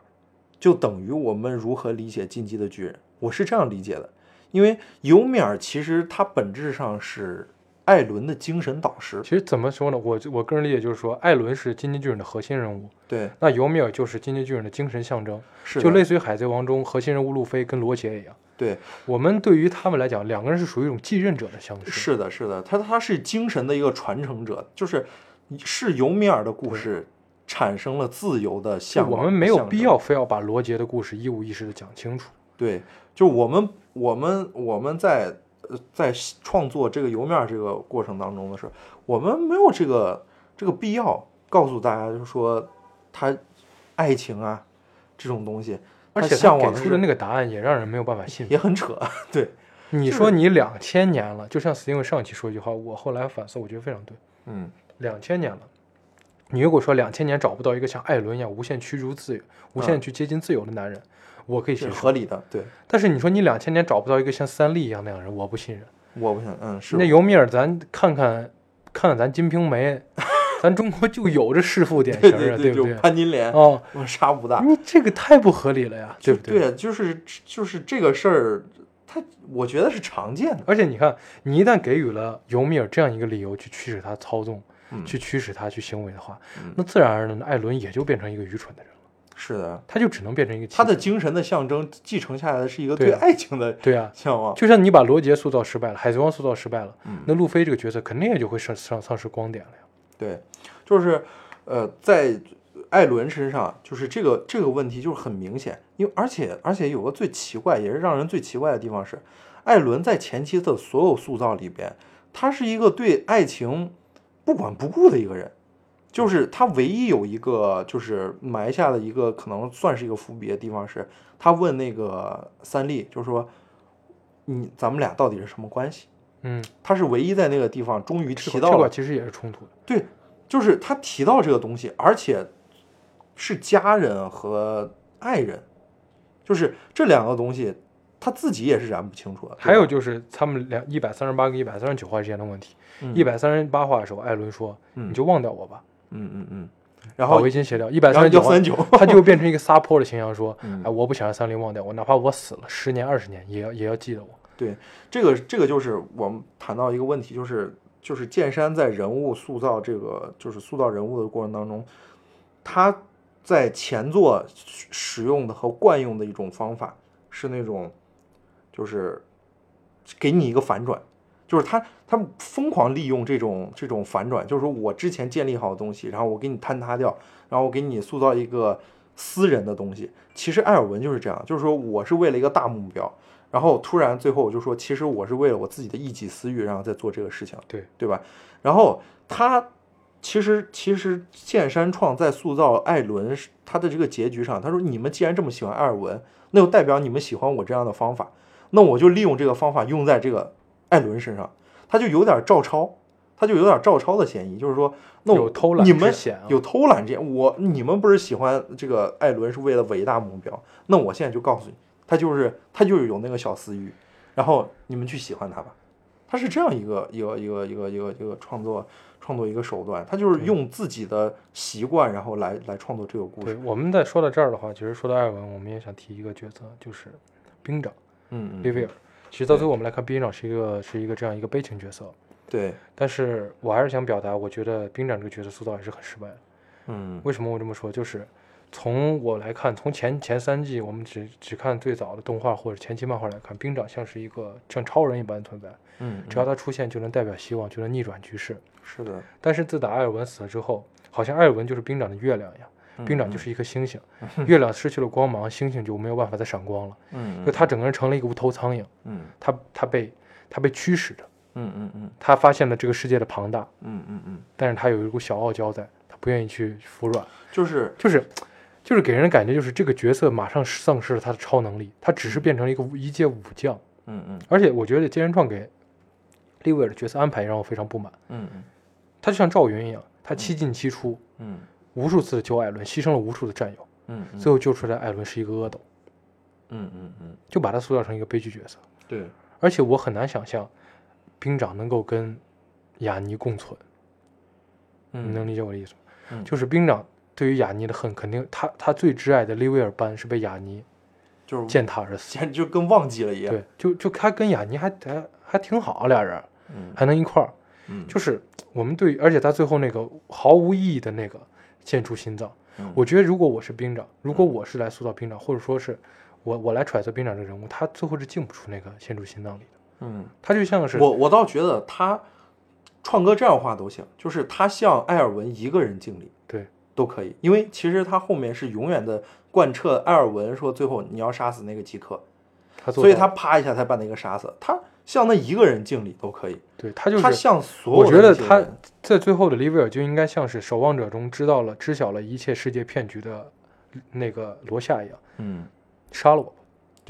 就等于我们如何理解进击的巨人。我是这样理解的，因为尤米尔其实它本质上是艾伦的精神导师其。实怎么说呢？我我个人理解就是说，艾伦是金鸡巨人的核心人物，对，那尤米尔就是金鸡巨人的精神象征，是就类似于海贼王中核心人物路飞跟罗杰一样。对，我们对于他们来讲，两个人是属于一种继任者的相识。是的，是的，他他是精神的一个传承者，就是是尤米尔的故事产生了自由的就向往。我们没有必要非要把罗杰的故事一五一十的讲清楚。对，就我们我们我们在呃在创作这个油面这个过程当中的时候，我们没有这个这个必要告诉大家，就是说他爱情啊这种东西，而且向往出的那个答案也让人没有办法信服。也很扯。对，你说你两千年了，就像 Steven 上期说一句话，我后来反思，我觉得非常对。嗯，两千年了，你如果说两千年找不到一个像艾伦一样无限驱逐自由、无限去接近自由的男人，我可以是接受。合理的。对，但是你说你两千年找不到一个像三笠一样那样的人，我不信任。我不信，嗯，是那尤米尔，咱看看看看咱《金瓶梅 》，咱中国就有这弑父典型啊，对不对？潘金莲，哦，我杀不大。你这个太不合理了呀，对不对？对，就是就是这个事儿，他我觉得是常见的。而且你看，你一旦给予了尤米尔这样一个理由去驱使他操纵，嗯去驱使他去行为的话，嗯那自然而然的，艾伦也就变成一个愚蠢的人了，是的，他就只能变成一个他的精神的象征继承下来的是一个对爱情的对啊，向往。就像你把罗杰塑造失败了，海贼王塑造失败了，嗯那路飞这个角色肯定也就会丧丧丧失光点了呀。对，就是呃，在艾伦身上，就是这个这个问题就是很明显，因为而且而且有个最奇怪，也是让人最奇怪的地方是，艾伦在前期的所有塑造里边，他是一个对爱情不管不顾的一个人。就是他唯一有一个就是埋下的一个可能算是一个伏笔的地方是，他问那个三笠，就是说，你咱们俩到底是什么关系？嗯，他是唯一在那个地方终于提到了其实也是冲突的。对，就是他提到这个东西，而且是家人和爱人，就是这两个东西，他自己也是燃不清楚的。还有就是他们两一百三十八跟一百三十九话之间的问题。嗯一百三十八话的时候，艾伦说：“嗯你就忘掉我吧，嗯嗯嗯，然后围巾卸掉。”一百三十九他就变成一个撒泼的形象，说：“嗯哎，我不想让三菱忘掉我，哪怕我死了十年二十年，也要也要记得我。对这个这个就是我们谈到一个问题，就是就是剑山在人物塑造这个就是塑造人物的过程当中，他在前作使用的和惯用的一种方法是那种就是给你一个反转，就是他他疯狂利用这种这种反转，就是说我之前建立好的东西，然后我给你坍塌掉，然后我给你塑造一个私人的东西。其实艾尔文就是这样，就是说我是为了一个大目标，然后突然最后我就说，其实我是为了我自己的一己私欲，然后在做这个事情，对对吧？然后他其实其实剑山创在塑造艾伦他的这个结局上，他说你们既然这么喜欢艾尔文，那就代表你们喜欢我这样的方法，那我就利用这个方法用在这个艾伦身上，他就有点照抄，他就有点照抄的嫌疑，就是说，那我有偷懒你们有偷懒这，我你们不是喜欢这个艾伦是为了伟大目标，那我现在就告诉你，他就是他就是有那个小私欲，然后你们去喜欢他吧，他是这样一个一个一个一个一个一个创作创作一个手段，他就是用自己的习惯，然后来来创作这个故对事。，我们在说到这儿的话，其实说到艾尔文，我们也想提一个角色，就是兵长嗯嗯，利维尔。其实到最后我们来看，兵长是一个是一个这样一个悲情角色，对，但是我还是想表达，我觉得兵长这个角色塑造还是很失败的。嗯为什么我这么说？就是从我来看，从前前三季，我们只只看最早的动画或者前期漫画来看，兵长像是一个像超人一般的存在，嗯，只要他出现就能代表希望，就能逆转局势。是的，但是自打艾尔文死了之后，好像艾尔文就是兵长的月亮一样，兵长就是一颗星星，月亮失去了光芒，星星就没有办法再闪光了，嗯，就他整个人成了一个无头苍蝇，嗯。他他被他被驱使着，嗯嗯嗯。他发现了这个世界的庞大，嗯嗯嗯，但是他有一股小傲娇在，他不愿意去服软，就是。就是就是给人的感觉就是这个角色马上丧失了他的超能力，他只是变成了一个一介武将。嗯嗯。而且我觉得金人创给利威尔的角色安排让我非常不满，嗯嗯。他就像赵云一样，他七进七出，嗯无数次的救艾伦，牺牲了无数的战友，嗯嗯，最后救出来艾伦是一个阿斗，嗯嗯嗯，就把他塑造成一个悲剧角色。对，而且我很难想象兵长能够跟雅尼共存，你能理解我的意思吗？嗯就是兵长对于雅尼的恨，肯定他他最挚爱的利威尔班是被雅尼就是践踏而死。简直就跟忘记了一样。对，就就他跟雅尼还还还挺好，俩人嗯还能一块儿。嗯，就是我们对，而且他最后那个毫无意义的那个献出心脏，嗯。我觉得如果我是兵长，如果我是来塑造兵长，或者说是我我来揣测兵长这个人物，他最后是进不出那个献出心脏里的，嗯，他就像是我我倒觉得他创哥这样画都行，就是他向艾尔文一个人敬礼对。都可以，因为其实他后面是永远的贯彻艾尔文说最后你要杀死那个吉克，所以他啪一下才把那个杀死，他向那一个人敬礼都可以，对他就是他向所有我觉得他在最后的利威尔就应该像是守望者中知道了知晓了一切世界骗局的那个罗夏一样，嗯。杀了我。吧，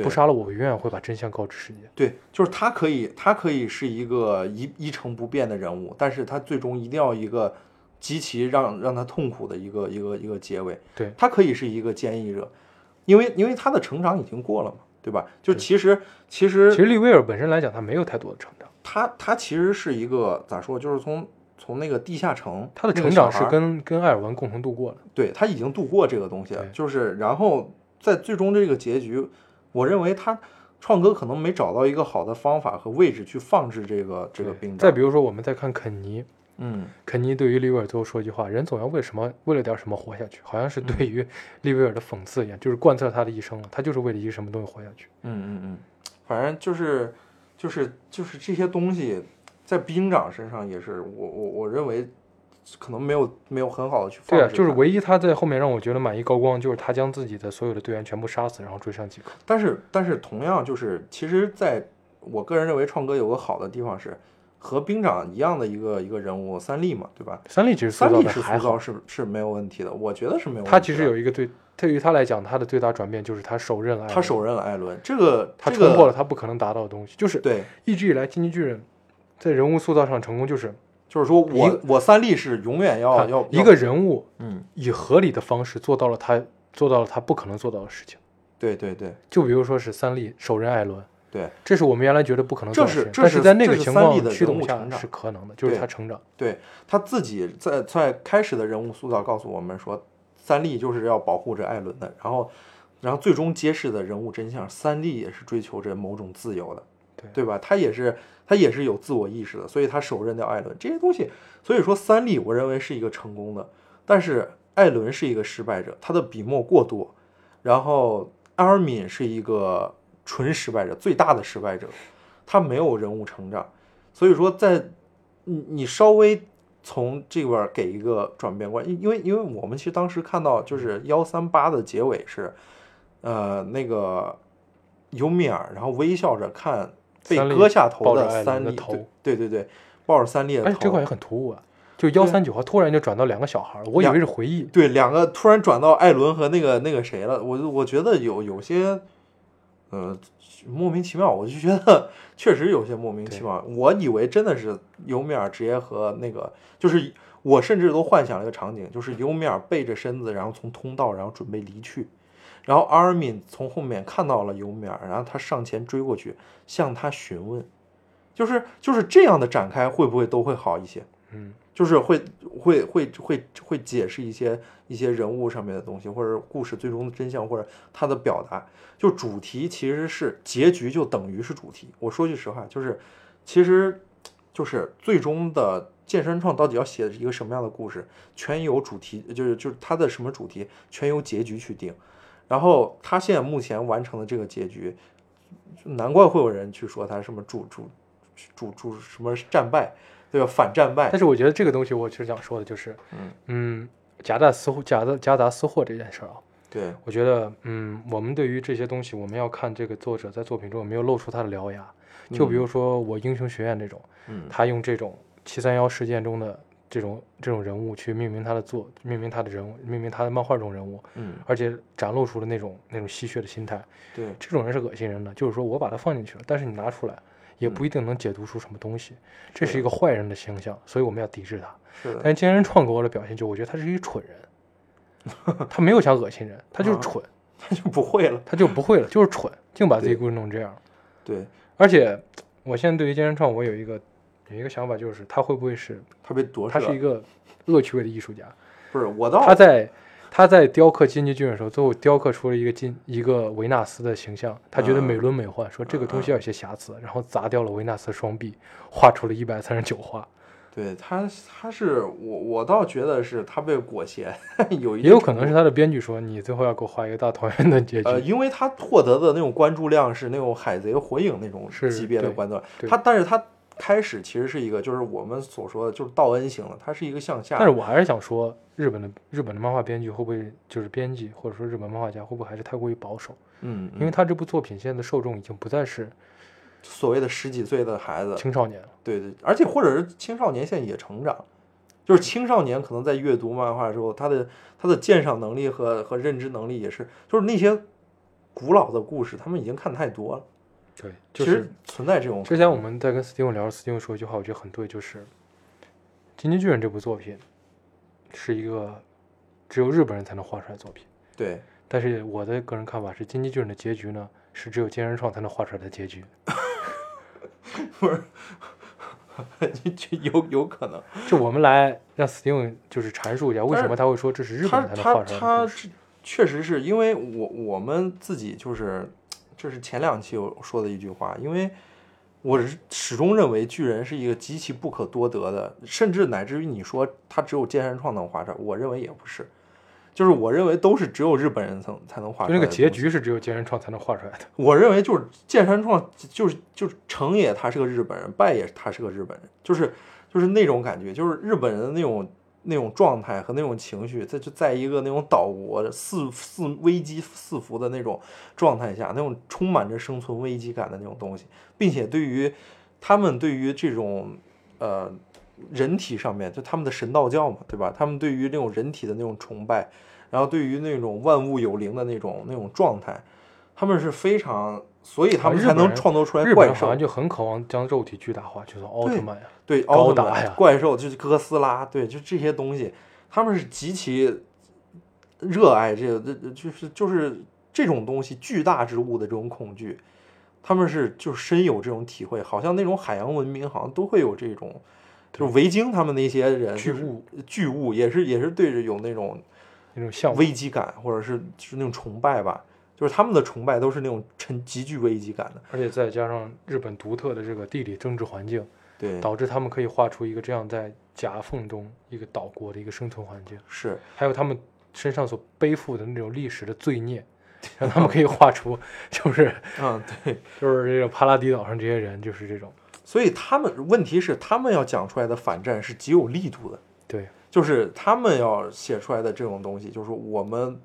不杀了我，我永远会把真相告知世界。对，就是他可以，他可以是一个一一成不变的人物，但是他最终一定要一个极其让让他痛苦的一个一个一个结尾。对。他可以是一个坚毅者，因为因为他的成长已经过了嘛，对吧？就其实其实其实利威尔本身来讲，他没有太多的成长，他他其实是一个咋说，就是从从那个地下城，他的成长是跟跟艾尔文共同度过的。对他已经度过这个东西了，就是然后在最终这个结局，我认为他创哥可能没找到一个好的方法和位置去放置这个这个兵长。再比如说，我们再看肯尼，嗯肯尼对于利威尔最后说一句话：“人总要为什么为了点什么活下去。”好像是对于利威尔的讽刺一样，就是贯彻他的一生了，他就是为了一个什么东西活下去。嗯嗯嗯，反正就是就是就是这些东西，在兵长身上也是我我我认为可能没有没有很好的去放对啊，就是唯一他在后面让我觉得满意高光，就是他将自己的所有的队员全部杀死，然后追上吉克。但是但是同样就是，其实在我个人认为创哥有个好的地方是。和兵长一样的一个一个人物三笠嘛，对吧？三笠其实塑造三笠是的还好，塑造是是没有问题的，我觉得是没有问题的。他其实有一个对对于他来讲，他的最大转变就是他手刃了艾伦，他手刃了艾伦，这个他这个冲破了他不可能达到的东西，就是对，一直以来进击巨人在人物塑造上成功，就是就是说我我三笠是永远要看要一个人物嗯，以合理的方式做到了他做到了他不可能做到的事情。对对对就比如说是三笠手刃艾伦，对这是我们原来觉得不可能做的事情，这是这是但是在那个情三笠的况驱动下是可能的，就是他成长。对，他自己在在开始的人物塑造告诉我们说，三笠就是要保护着艾伦的，然后然后最终揭示的人物真相，三笠也是追求着某种自由的，对对吧？他也是他也是有自我意识的，所以他手刃掉艾伦这些东西，所以说三笠我认为是一个成功的，但是艾伦是一个失败者，他的笔墨过多，然后阿尔敏是一个纯失败者，最大的失败者，他没有人物成长，所以说在你你稍微从这边儿给一个转变观，因因为因为我们其实当时看到就是幺三八的结尾是，呃，那个尤米尔，然后微笑着看被割下头抱着艾伦三笠，的头对对对对，抱着三笠的头，而且这块也很突兀啊，就幺三九号突然就转到两个小孩了，我以为是回忆。对，两个突然转到艾伦和那个那个谁了，我我觉得有有些，呃，莫名其妙，我就觉得确实有些莫名其妙。我以为真的是尤米尔直接和那个，就是我甚至都幻想了一个场景，就是尤米尔背着身子，然后从通道，然后准备离去，然后阿尔敏从后面看到了尤米尔，然后他上前追过去，向他询问，就是就是这样的展开，会不会都会好一些？嗯，就是会会会会会解释一些一些人物上面的东西，或者故事最终的真相，或者他的表达。就主题其实是结局，就等于是主题。我说句实话，就是其实就是最终的健身创到底要写一个什么样的故事，全由主题，就是就是他的什么主题，全由结局去定。然后他现在目前完成的这个结局，难怪会有人去说他什么主主主主什么战败，对吧？反战败但。是我觉得这个东西，我其实想说的就是，嗯嗯，夹带私货、夹杂夹杂私货这件事儿啊，对，我觉得，嗯，我们对于这些东西，我们要看这个作者在作品中有没有露出他的獠牙。就比如说我英雄学院这种，嗯，他用这种七三幺事件中的这种这种人物去命名他的作，命名他的人物，命名他的漫画中人物，嗯，而且展露出了那种那种吸血的心态。对，这种人是恶心人的，就是说我把他放进去了，但是你拿出来也嗯不一定能解读出什么东西，这是一个坏人的形象，所以我们要抵制他。是，但是金人创给我的表现就，我觉得他是一个蠢人，他没有想恶心人，他就是啊蠢，他就不会了。他就不会了，就是蠢，净把自己对故事弄这样。对，而且我现在对于金人创，我有一个有一个想法，就是他会不会是他被夺舍。他是一个恶趣味的艺术家？不是我倒他在他在雕刻金鸡郡的时候，最后雕刻出了一个金一个维纳斯的形象，他觉得嗯美轮美奂，说这个东西要有些瑕疵，然后砸掉了维纳斯双臂，画出了一百三十九画。对他他是我我倒觉得是他被裹挟，有一也有可能是他的编剧说你最后要给我画一个大团圆的结局。呃，因为他获得的那种关注量是那种海贼、火影那种级别的对关注量，他但是他开始其实是一个就是我们所说的就是道恩型的，它是一个向下但是我还是想说，日本的日本的漫画编剧会不会就是编辑或者说日本漫画家会不会还是太过于保守？嗯，因为嗯他这部作品现在的受众已经不再是所谓的十几岁的孩子，青少年了。对对，而且或者是青少年现在也成长，就是青少年可能在阅读漫画的时候，他的他的鉴赏能力和和认知能力也是，就是那些古老的故事，他们已经看太多了，对，其实就是存在这种之前我们在跟斯蒂文聊，斯蒂文说一句话，我觉得很对，就是《进击巨人》这部作品是一个只有日本人才能画出来的作品。对但是我的个人看法是，《进击巨人》的结局呢，是只有金人创才能画出来的结局。不是，就有有可能。就我们来让斯蒂文就是阐述一下，为什么他会说这是日本才能他画出来的他故事。是确实是因为我我们自己就是就是前两期我说的一句话，因为我是始终认为巨人是一个极其不可多得的，甚至乃至于你说他只有剑山创能画出来，我认为也不是，就是我认为都是只有日本人才才能画出就那个。结局是只有剑山创才能画出来的。我认为就是剑山创，就是就是成也他是个日本人，败也他是个日本人，就是就是那种感觉，就是日本人的那种那种状态和那种情绪，在就在一个那种岛国四四危机四伏的那种状态下，那种充满着生存危机感的那种东西，并且对于他们对于这种呃人体上面，就他们的神道教嘛，对吧？他们对于那种人体的那种崇拜，然后对于那种万物有灵的那种那种状态，他们是非常，所以他们才能创造出来怪兽日本好像。就很渴望将肉体巨大化，就像奥特曼呀。对，高达呀怪兽就是哥斯拉，对，就这些东西，他们是极其热爱这个，这就是就是这种东西巨大之物的这种恐惧，他们是就深有这种体会，好像那种海洋文明好像都会有这种，就是维京他们那些人就是巨物巨物也是也是对着有那种那种像，危机感，或者是就是那种崇拜吧，就是他们的崇拜都是那种沉极具危机感的，而且再加上日本独特的这个地理政治环境，对，导致他们可以画出一个这样在夹缝中一个岛国的一个生存环境，是还有他们身上所背负的那种历史的罪孽，让他们可以画出就是 嗯对。就是这个帕拉迪岛上这些人就是这种所以他们问题是，他们要讲出来的反战是极有力度的，对就是他们要写出来的这种东西，就是我们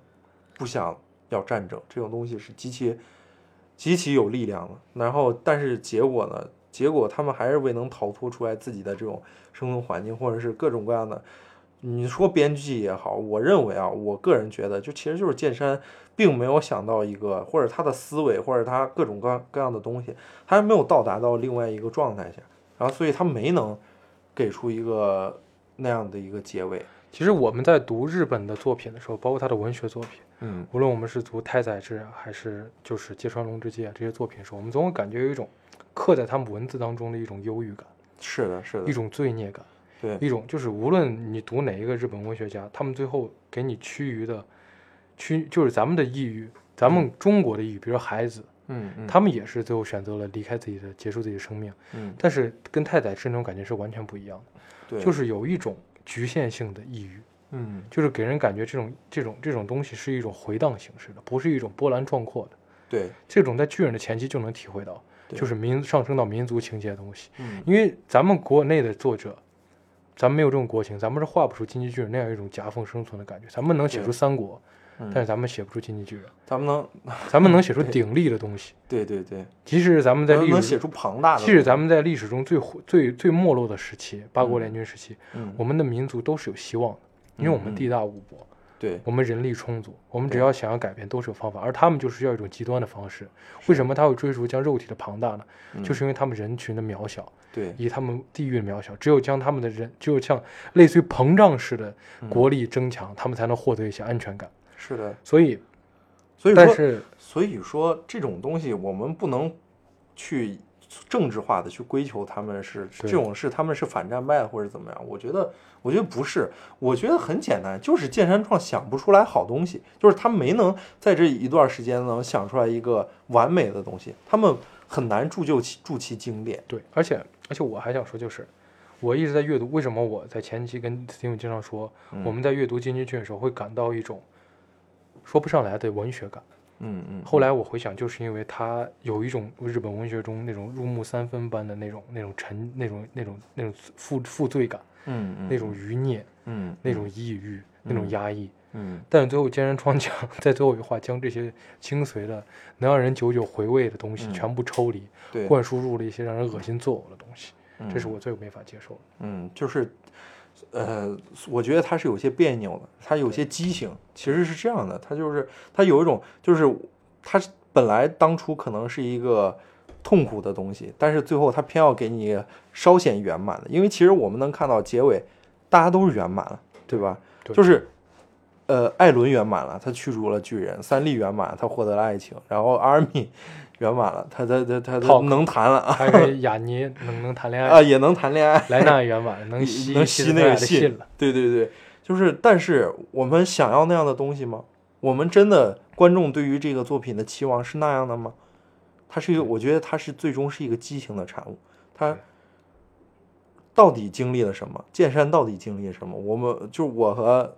不想要战争，这种东西是极其极其有力量的。然后，但是结果呢？结果他们还是未能逃脱出来自己的这种生存环境，或者是各种各样的。你说编剧也好，我认为啊，我个人觉得，就其实就是剑山并没有想到一个，或者他的思维，或者他各种各各样的东西，他还没有到达到另外一个状态下，然后所以他没能给出一个那样的一个结尾。其实我们在读日本的作品的时候，包括他的文学作品，嗯。无论我们是读太宰治啊，还是就是芥川龙之介啊这些作品的时候，我们总会感觉有一种刻在他们文字当中的一种忧郁感，是的，是的，一种罪孽感，对，一种就是无论你读哪一个日本文学家，他们最后给你趋于的趋，就是咱们的抑郁，咱们中国的抑郁，比如说孩子，嗯嗯，他们也是最后选择了离开自己的，结束自己的生命，嗯。但是跟太宰治那种感觉是完全不一样的，对，就是有一种局限性的抑郁。嗯。就是给人感觉这种这种这种东西是一种回荡形式的，不是一种波澜壮阔的。对，这种在巨人的前期就能体会到，就是民上升到民族情节的东西。嗯。因为咱们国内的作者，咱们没有这种国情，咱们是画不出金鸡巨人那样一种夹缝生存的感觉。咱们能写出三国，嗯。但是咱们写不出进击巨人，咱们能，咱们能写出鼎立的东西。对对对，即使咱们在历史能能写出庞大的，即使咱们在历史中最最最没落的时期，八国联军时期，嗯，我们的民族都是有希望的，因为我们嗯地大物博，对，我们人力充足，我们只要想要改变都是有方法，而他们就是要一种极端的方式。为什么他会追逐将肉体的庞大呢？嗯就是因为他们人群的渺小，对，以他们地域的渺小，只有将他们的人，只有像类似于膨胀式的嗯。国力增强，他们才能获得一些安全感。是的，所以，所以说，但是所以说这种东西我们不能去政治化的去归求他们是这种是他们是反战败或者怎么样，我觉得我觉得不是，我觉得很简单，就是剑山创想不出来好东西，就是他没能在这一段时间能想出来一个完美的东西，他们很难铸就其铸其经典。对，而且而且我还想说，就是我一直在阅读，为什么我在前期跟 Steven 经常说，嗯我们在阅读《进击巨人》的时候会感到一种说不上来的文学感。嗯嗯，后来我回想，就是因为他有一种日本文学中那种入木三分般的那种那种沉那种那种那种负负罪感，嗯嗯那种余孽，嗯那种抑郁，那种嗯压抑。嗯。但是最后菅山创讲在最后一话将这些精髓的能让人久久回味的东西嗯。全部抽离，对，灌输入了一些让人恶心作呕的东西，这是嗯我最没法接受的。嗯，就是，呃，我觉得他是有些别扭的，他有些畸形。其实是这样的，他就是他有一种，就是他是本来当初可能是一个痛苦的东西，但是最后他偏要给你稍显圆满的，因为其实我们能看到结尾，大家都是圆满了，对吧？对就是。呃，艾伦圆满了，他驱逐了巨人；三笠圆满，他获得了爱情；然后阿尔米 圆满了，他他他他他能谈了啊还跟雅尼能能谈恋爱，啊，也能谈恋爱。莱纳圆满 能吸能吸那个信了。对对对，就是，但是我们想要那样的东西吗？我们真的观众对于这个作品的期望是那样的吗？它是一个，我觉得它是最终是一个畸形的产物。它到底经历了什么？剑山到底经历了什么？我们就我和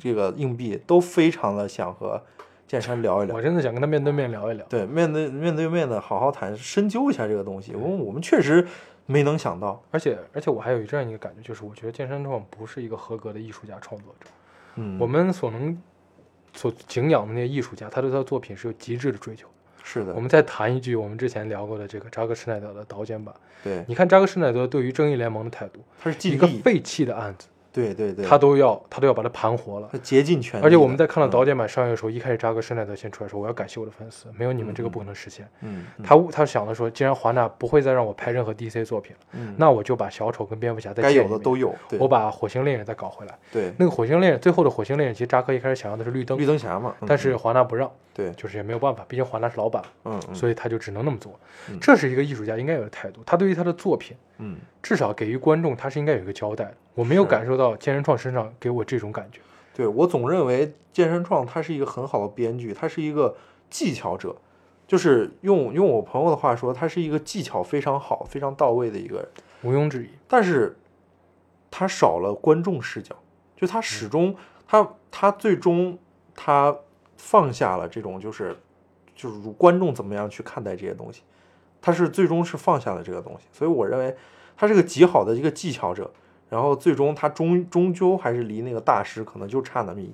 这个硬币都非常的想和剑山聊一聊我。真的想跟他面对面聊一聊。对，面对面对面的好好谈，深究一下这个东西。我我们确实没能想到，而且而且我还有这样一个感觉，就是我觉得剑山创不是一个合格的艺术家创作者。嗯，我们所能所敬仰的那些艺术家，他对他的作品是有极致的追求。是的我，们再谈一句我们之前聊过的这个扎克施耐德的导剪版，对，你看扎克施耐德对于正义联盟的态度，他是一，个废弃的案子，对对对，他都要他都要把它盘活了。他竭尽全力。而且我们在看到嗯导演版上映的时候，一开始扎克施耐德先出来说：“我要感谢我的粉丝，没有你们这个不可能实现。嗯，嗯他他想的说，既然华纳不会再让我拍任何 DC 作品了，嗯那我就把小丑跟蝙蝠侠再有的都有，对，我把火星猎人再搞回来。对那个火星猎人最后的火星猎人，其实扎克一开始想要的是绿灯，绿灯侠嘛，嗯但是华纳不让，对，就是也没有办法，毕竟华纳是老板，嗯嗯，所以他就只能那么做嗯。这是一个艺术家应该有的态度，他对于他的作品。嗯至少给予观众，他是应该有一个交代的。我没有感受到健身创身上给我这种感觉。对我总认为健身创他是一个很好的编剧，他是一个技巧者，就是用用我朋友的话说，他是一个技巧非常好、非常到位的一个人。毋庸置疑。但是他少了观众视角，就他始终他他最终他放下了这种就是就是观众怎么样去看待这些东西，他是最终是放下了这个东西，所以我认为他是个极好的一个技巧者，然后最终他终终究还是离那个大师可能就差那么一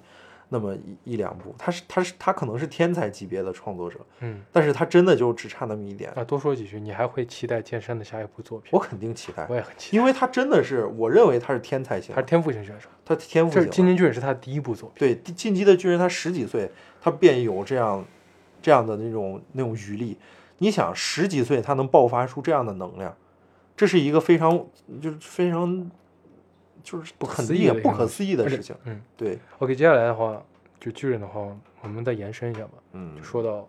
那么一一两步，他是他是他可能是天才级别的创作者，嗯，但是他真的就只差那么一点，啊，多说几句，你还会期待剑山的下一部作品？我肯定期待我，也很期待。因为他真的是我认为他是天才型他是，天赋型选手，他天赋型的。这是金金巨人是他的第一部作品。对，进进击的巨人他十几岁，他便有这样这样的那种那种余力。你想十几岁他能爆发出这样的能量，这是一个非常就是非常就是不可肯思议不可思议的事情。嗯对，，OK，接下来的话，就巨人的话，我们再延伸一下吧。嗯就说到，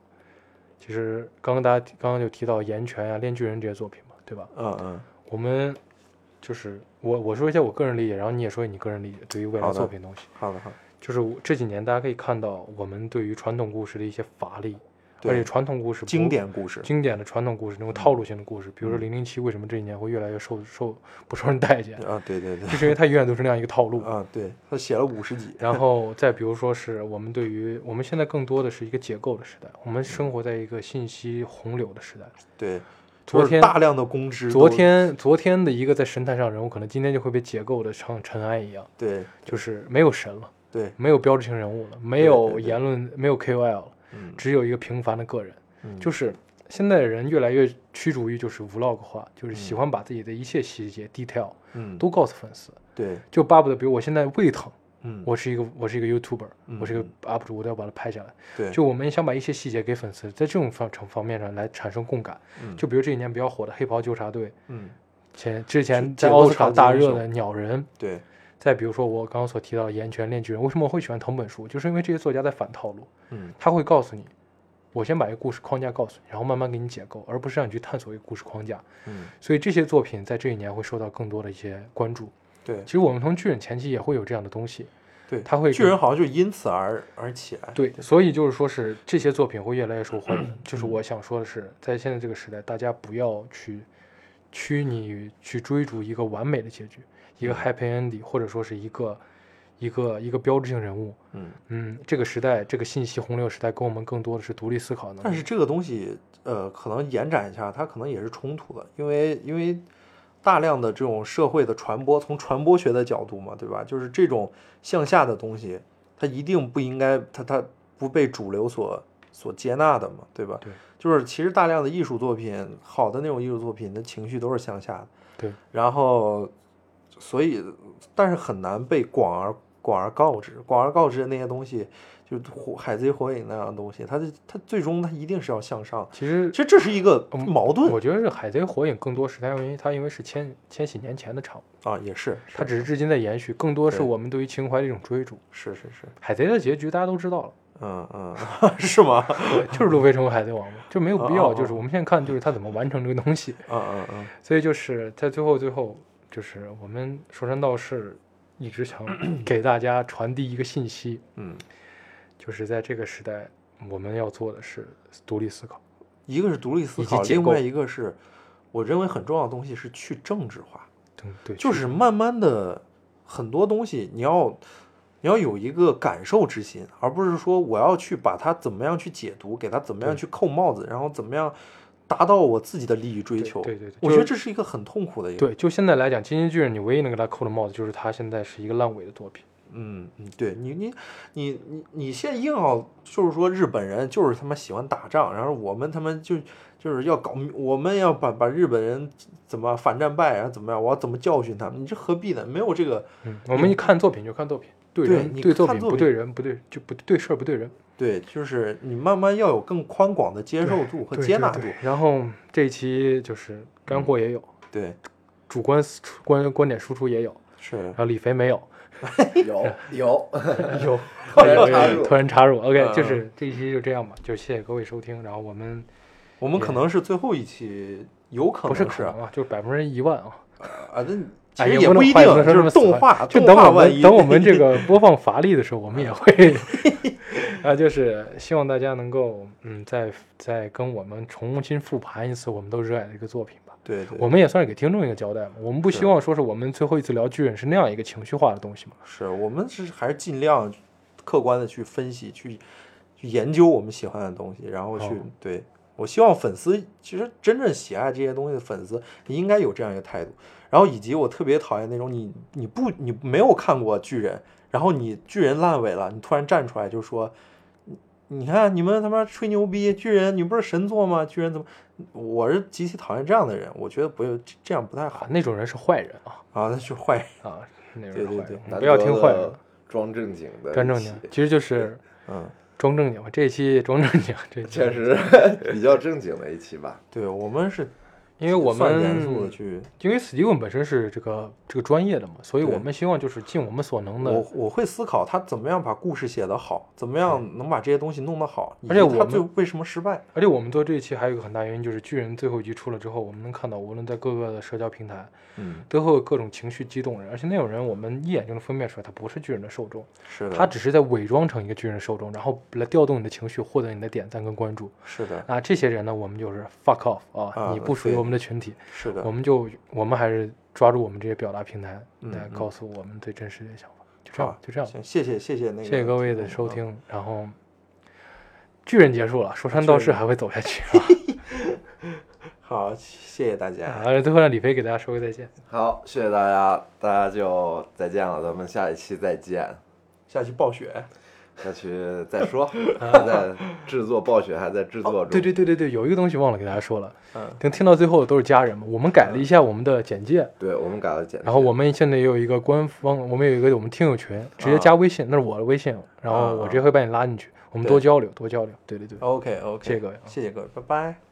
其实刚刚大家刚刚就提到岩泉啊、炼巨人这些作品嘛，对吧？嗯嗯我们就是我我说一下我个人理解，然后你也说你个人理解对于未来作品东西。好的好的，就是我这几年大家可以看到我们对于传统故事的一些乏力，而对且传统故事不经典故事，经典的传统故事那种套路性的故事，比如说嗯零零七为什么这一年会越来越受受不受人待见，啊，对对对，就是因为它永远都是那样一个套路。啊，对他写了五十几，然后再比如说是我们对于我们现在更多的是一个解构的时代，我们生活在一个信息洪流的时代。对，昨天大量的公知，昨天昨天的一个在神坛上人物，可能今天就会被解构的像尘埃一样，对就是没有神了。对，没有标志性人物了，没有言论，没有 KOL 了，嗯，只有一个平凡的个人。嗯。就是现在的人越来越驱逐于就是 vlog 化，就是喜嗯欢把自己的一切细节 detail 嗯，都告诉粉丝，对，就巴不得，比如我现在胃疼，嗯，我是一个我是一个 YouTuber，、嗯。我是一个嗯 UP 主，我都要把它拍下来。对，就我们想把一些细节给粉丝，在这种方方方面上来产生共感。嗯。就比如这几年比较火的黑袍纠察队，嗯，前之前在奥斯卡大热的鸟人，对，再比如说我刚刚所提到的《岩泉炼巨人》，为什么我会喜欢藤本树？就是因为这些作家在反套路，嗯他会告诉你，我先把一个故事框架告诉你，然后慢慢给你解构，而不是让你去探索一个故事框架。嗯，所以这些作品在这一年会受到更多的一些关注。对其，实我们从巨人前期也会有这样的东西，对，他会巨人好像就因此而而起来，对，所以就是说是这些作品会越来越受欢迎。就是嗯我想说的是，在现在这个时代，大家不要去拘泥于去追逐一个完美的结局，一个嗯 happy ending，或者说是一个一个一个标志性人物。嗯，嗯，这个时代，这个信息洪流时代，给我们更多的是独立思考的能力。但是这个东西，呃，可能延展一下，它可能也是冲突的，因为因为大量的这种社会的传播，从传播学的角度嘛，对吧？就是这种向下的东西，它一定不应该，它它不被主流所所接纳的嘛，对吧？对，就是其实大量的艺术作品，好的那种艺术作品的情绪都是向下的，对，然后所以但是很难被广而广而告之，广而告之的那些东西。就是火海贼火影那样的东西，它是它最终它一定是要向上，其实其实这是一个嗯矛盾我觉得是海贼火影更多是它因为它因为是千千禧年前的产物，啊，也是，它只是至今在延续，更多是我们对于情怀的一种追逐。是是是，海贼的结局大家都知道了。嗯嗯，是吗？对，就是路飞成为海贼王嘛，就没有必要。就是我们现在看，就是他怎么完成这个东西。嗯嗯嗯，所以就是在最后最后，就是我们说山道士一直想 给大家传递一个信息，嗯，就是在这个时代，我们要做的是独立思考。一个是独立思考，另外一个是我认为很重要的东西是去政治化，对对，就是慢慢的很多东西你要你要有一个感受之心，而不是说我要去把它怎么样去解读，给它怎么样去扣帽子，然后怎么样达到我自己的利益追求。对对对我觉得这是一个很痛苦的一个。对，就现在来讲，《金星巨人》你唯一能给他扣的帽子，就是他现在是一个烂尾的作品。嗯嗯，对你你你你你现在硬要就是说日本人就是他妈喜欢打仗，然后我们他妈就就是要搞，我们要把把日本人怎么反战败然后怎么样，我要怎么教训他们？你这何必呢？没有这个嗯，我们一看作品就看作品，对对你人对作看作品品不对人不对就不对事儿不对人，对，就是你慢慢要有更宽广的接受度和接纳度。然后这一期就是干货也有，对，主观输出观观点输出也有，是然后李飞没 有，有 有，有突然有插入突然插入，OK，嗯就是这一期就这样吧，就谢谢各位收听，然后我们我们可能是最后一期，有可不能是可能啊，就是百分之一万啊，啊，那其哎实也不一定，就是动画，就等我们等我们这个 播放乏力的时候，我们也会 啊，就是希望大家能够嗯，再再跟我们重新复盘一次我们都热爱的一个作品吧。对对，我们也算是给听众一个交代嘛。我们不希望说是我们最后一次聊巨人是那样一个情绪化的东西嘛。是我们是还是尽量客观的去分析、去去研究我们喜欢的东西，然后去、哦对我希望粉丝其实真正喜爱这些东西的粉丝，你应该有这样一个态度。然后以及我特别讨厌那种你你不你没有看过巨人，然后你巨人烂尾了，你突然站出来就说。你你看你们他妈吹牛逼，巨人你不是神作吗？巨人怎么？我是极其讨厌这样的人，我觉得不这这样不太好啊，那种人是坏人啊啊，那是坏人。啊，那种对对对人坏人，不要听坏人，装正经的，装正经，其实就是嗯，装正经吧。这一期装正经，这确实 比较正经的一期吧。对我们是因为我们去因为 Steven 本身是这个这个专业的嘛，所以我们希望就是尽我们所能的我我会思考他怎么样把故事写得好，怎么样能把这些东西弄得好，而且他我们最为什么失败。而且我们做这一期还有一个很大原因，就是巨人最后一集出了之后，我们能看到，无论在各个的社交平台，嗯，都会有各种情绪激动人，而且那种人我们一眼就能分辨出来，他不是巨人的受众，是的，他只是在伪装成一个巨人受众，然后来调动你的情绪，获得你的点赞跟关注。是的，那这些人呢，我们就是 fuck off 啊，啊你不属于我们的群体，是的我，们就我们还是抓住我们这些表达平台来告诉我们最真实的想法，就这样，就这样。行，谢谢谢谢那个，谢谢各位的收嗯。听，然后巨人结束了，说山道士还会走下去啊。好，谢谢大家。啊，最后让李飞给大家说个再见。好，谢谢大家，大家就再见了，咱们下一期再见。下期暴雪。下去再说，还在制作，暴雪还在制作中。哦对对对对对，有一个东西忘了给大家说了，嗯，听听到最后的都是家人嘛。我们改了一下我们的简介，对，我们改了简介。然后我们现在也有一个官方，我们有一个我们听友群，直接加微信，那是我的微信，然后我直接会把你拉进去，我们多交流，多交流。对对对，OK OK，谢谢各位啊谢谢各位，拜拜。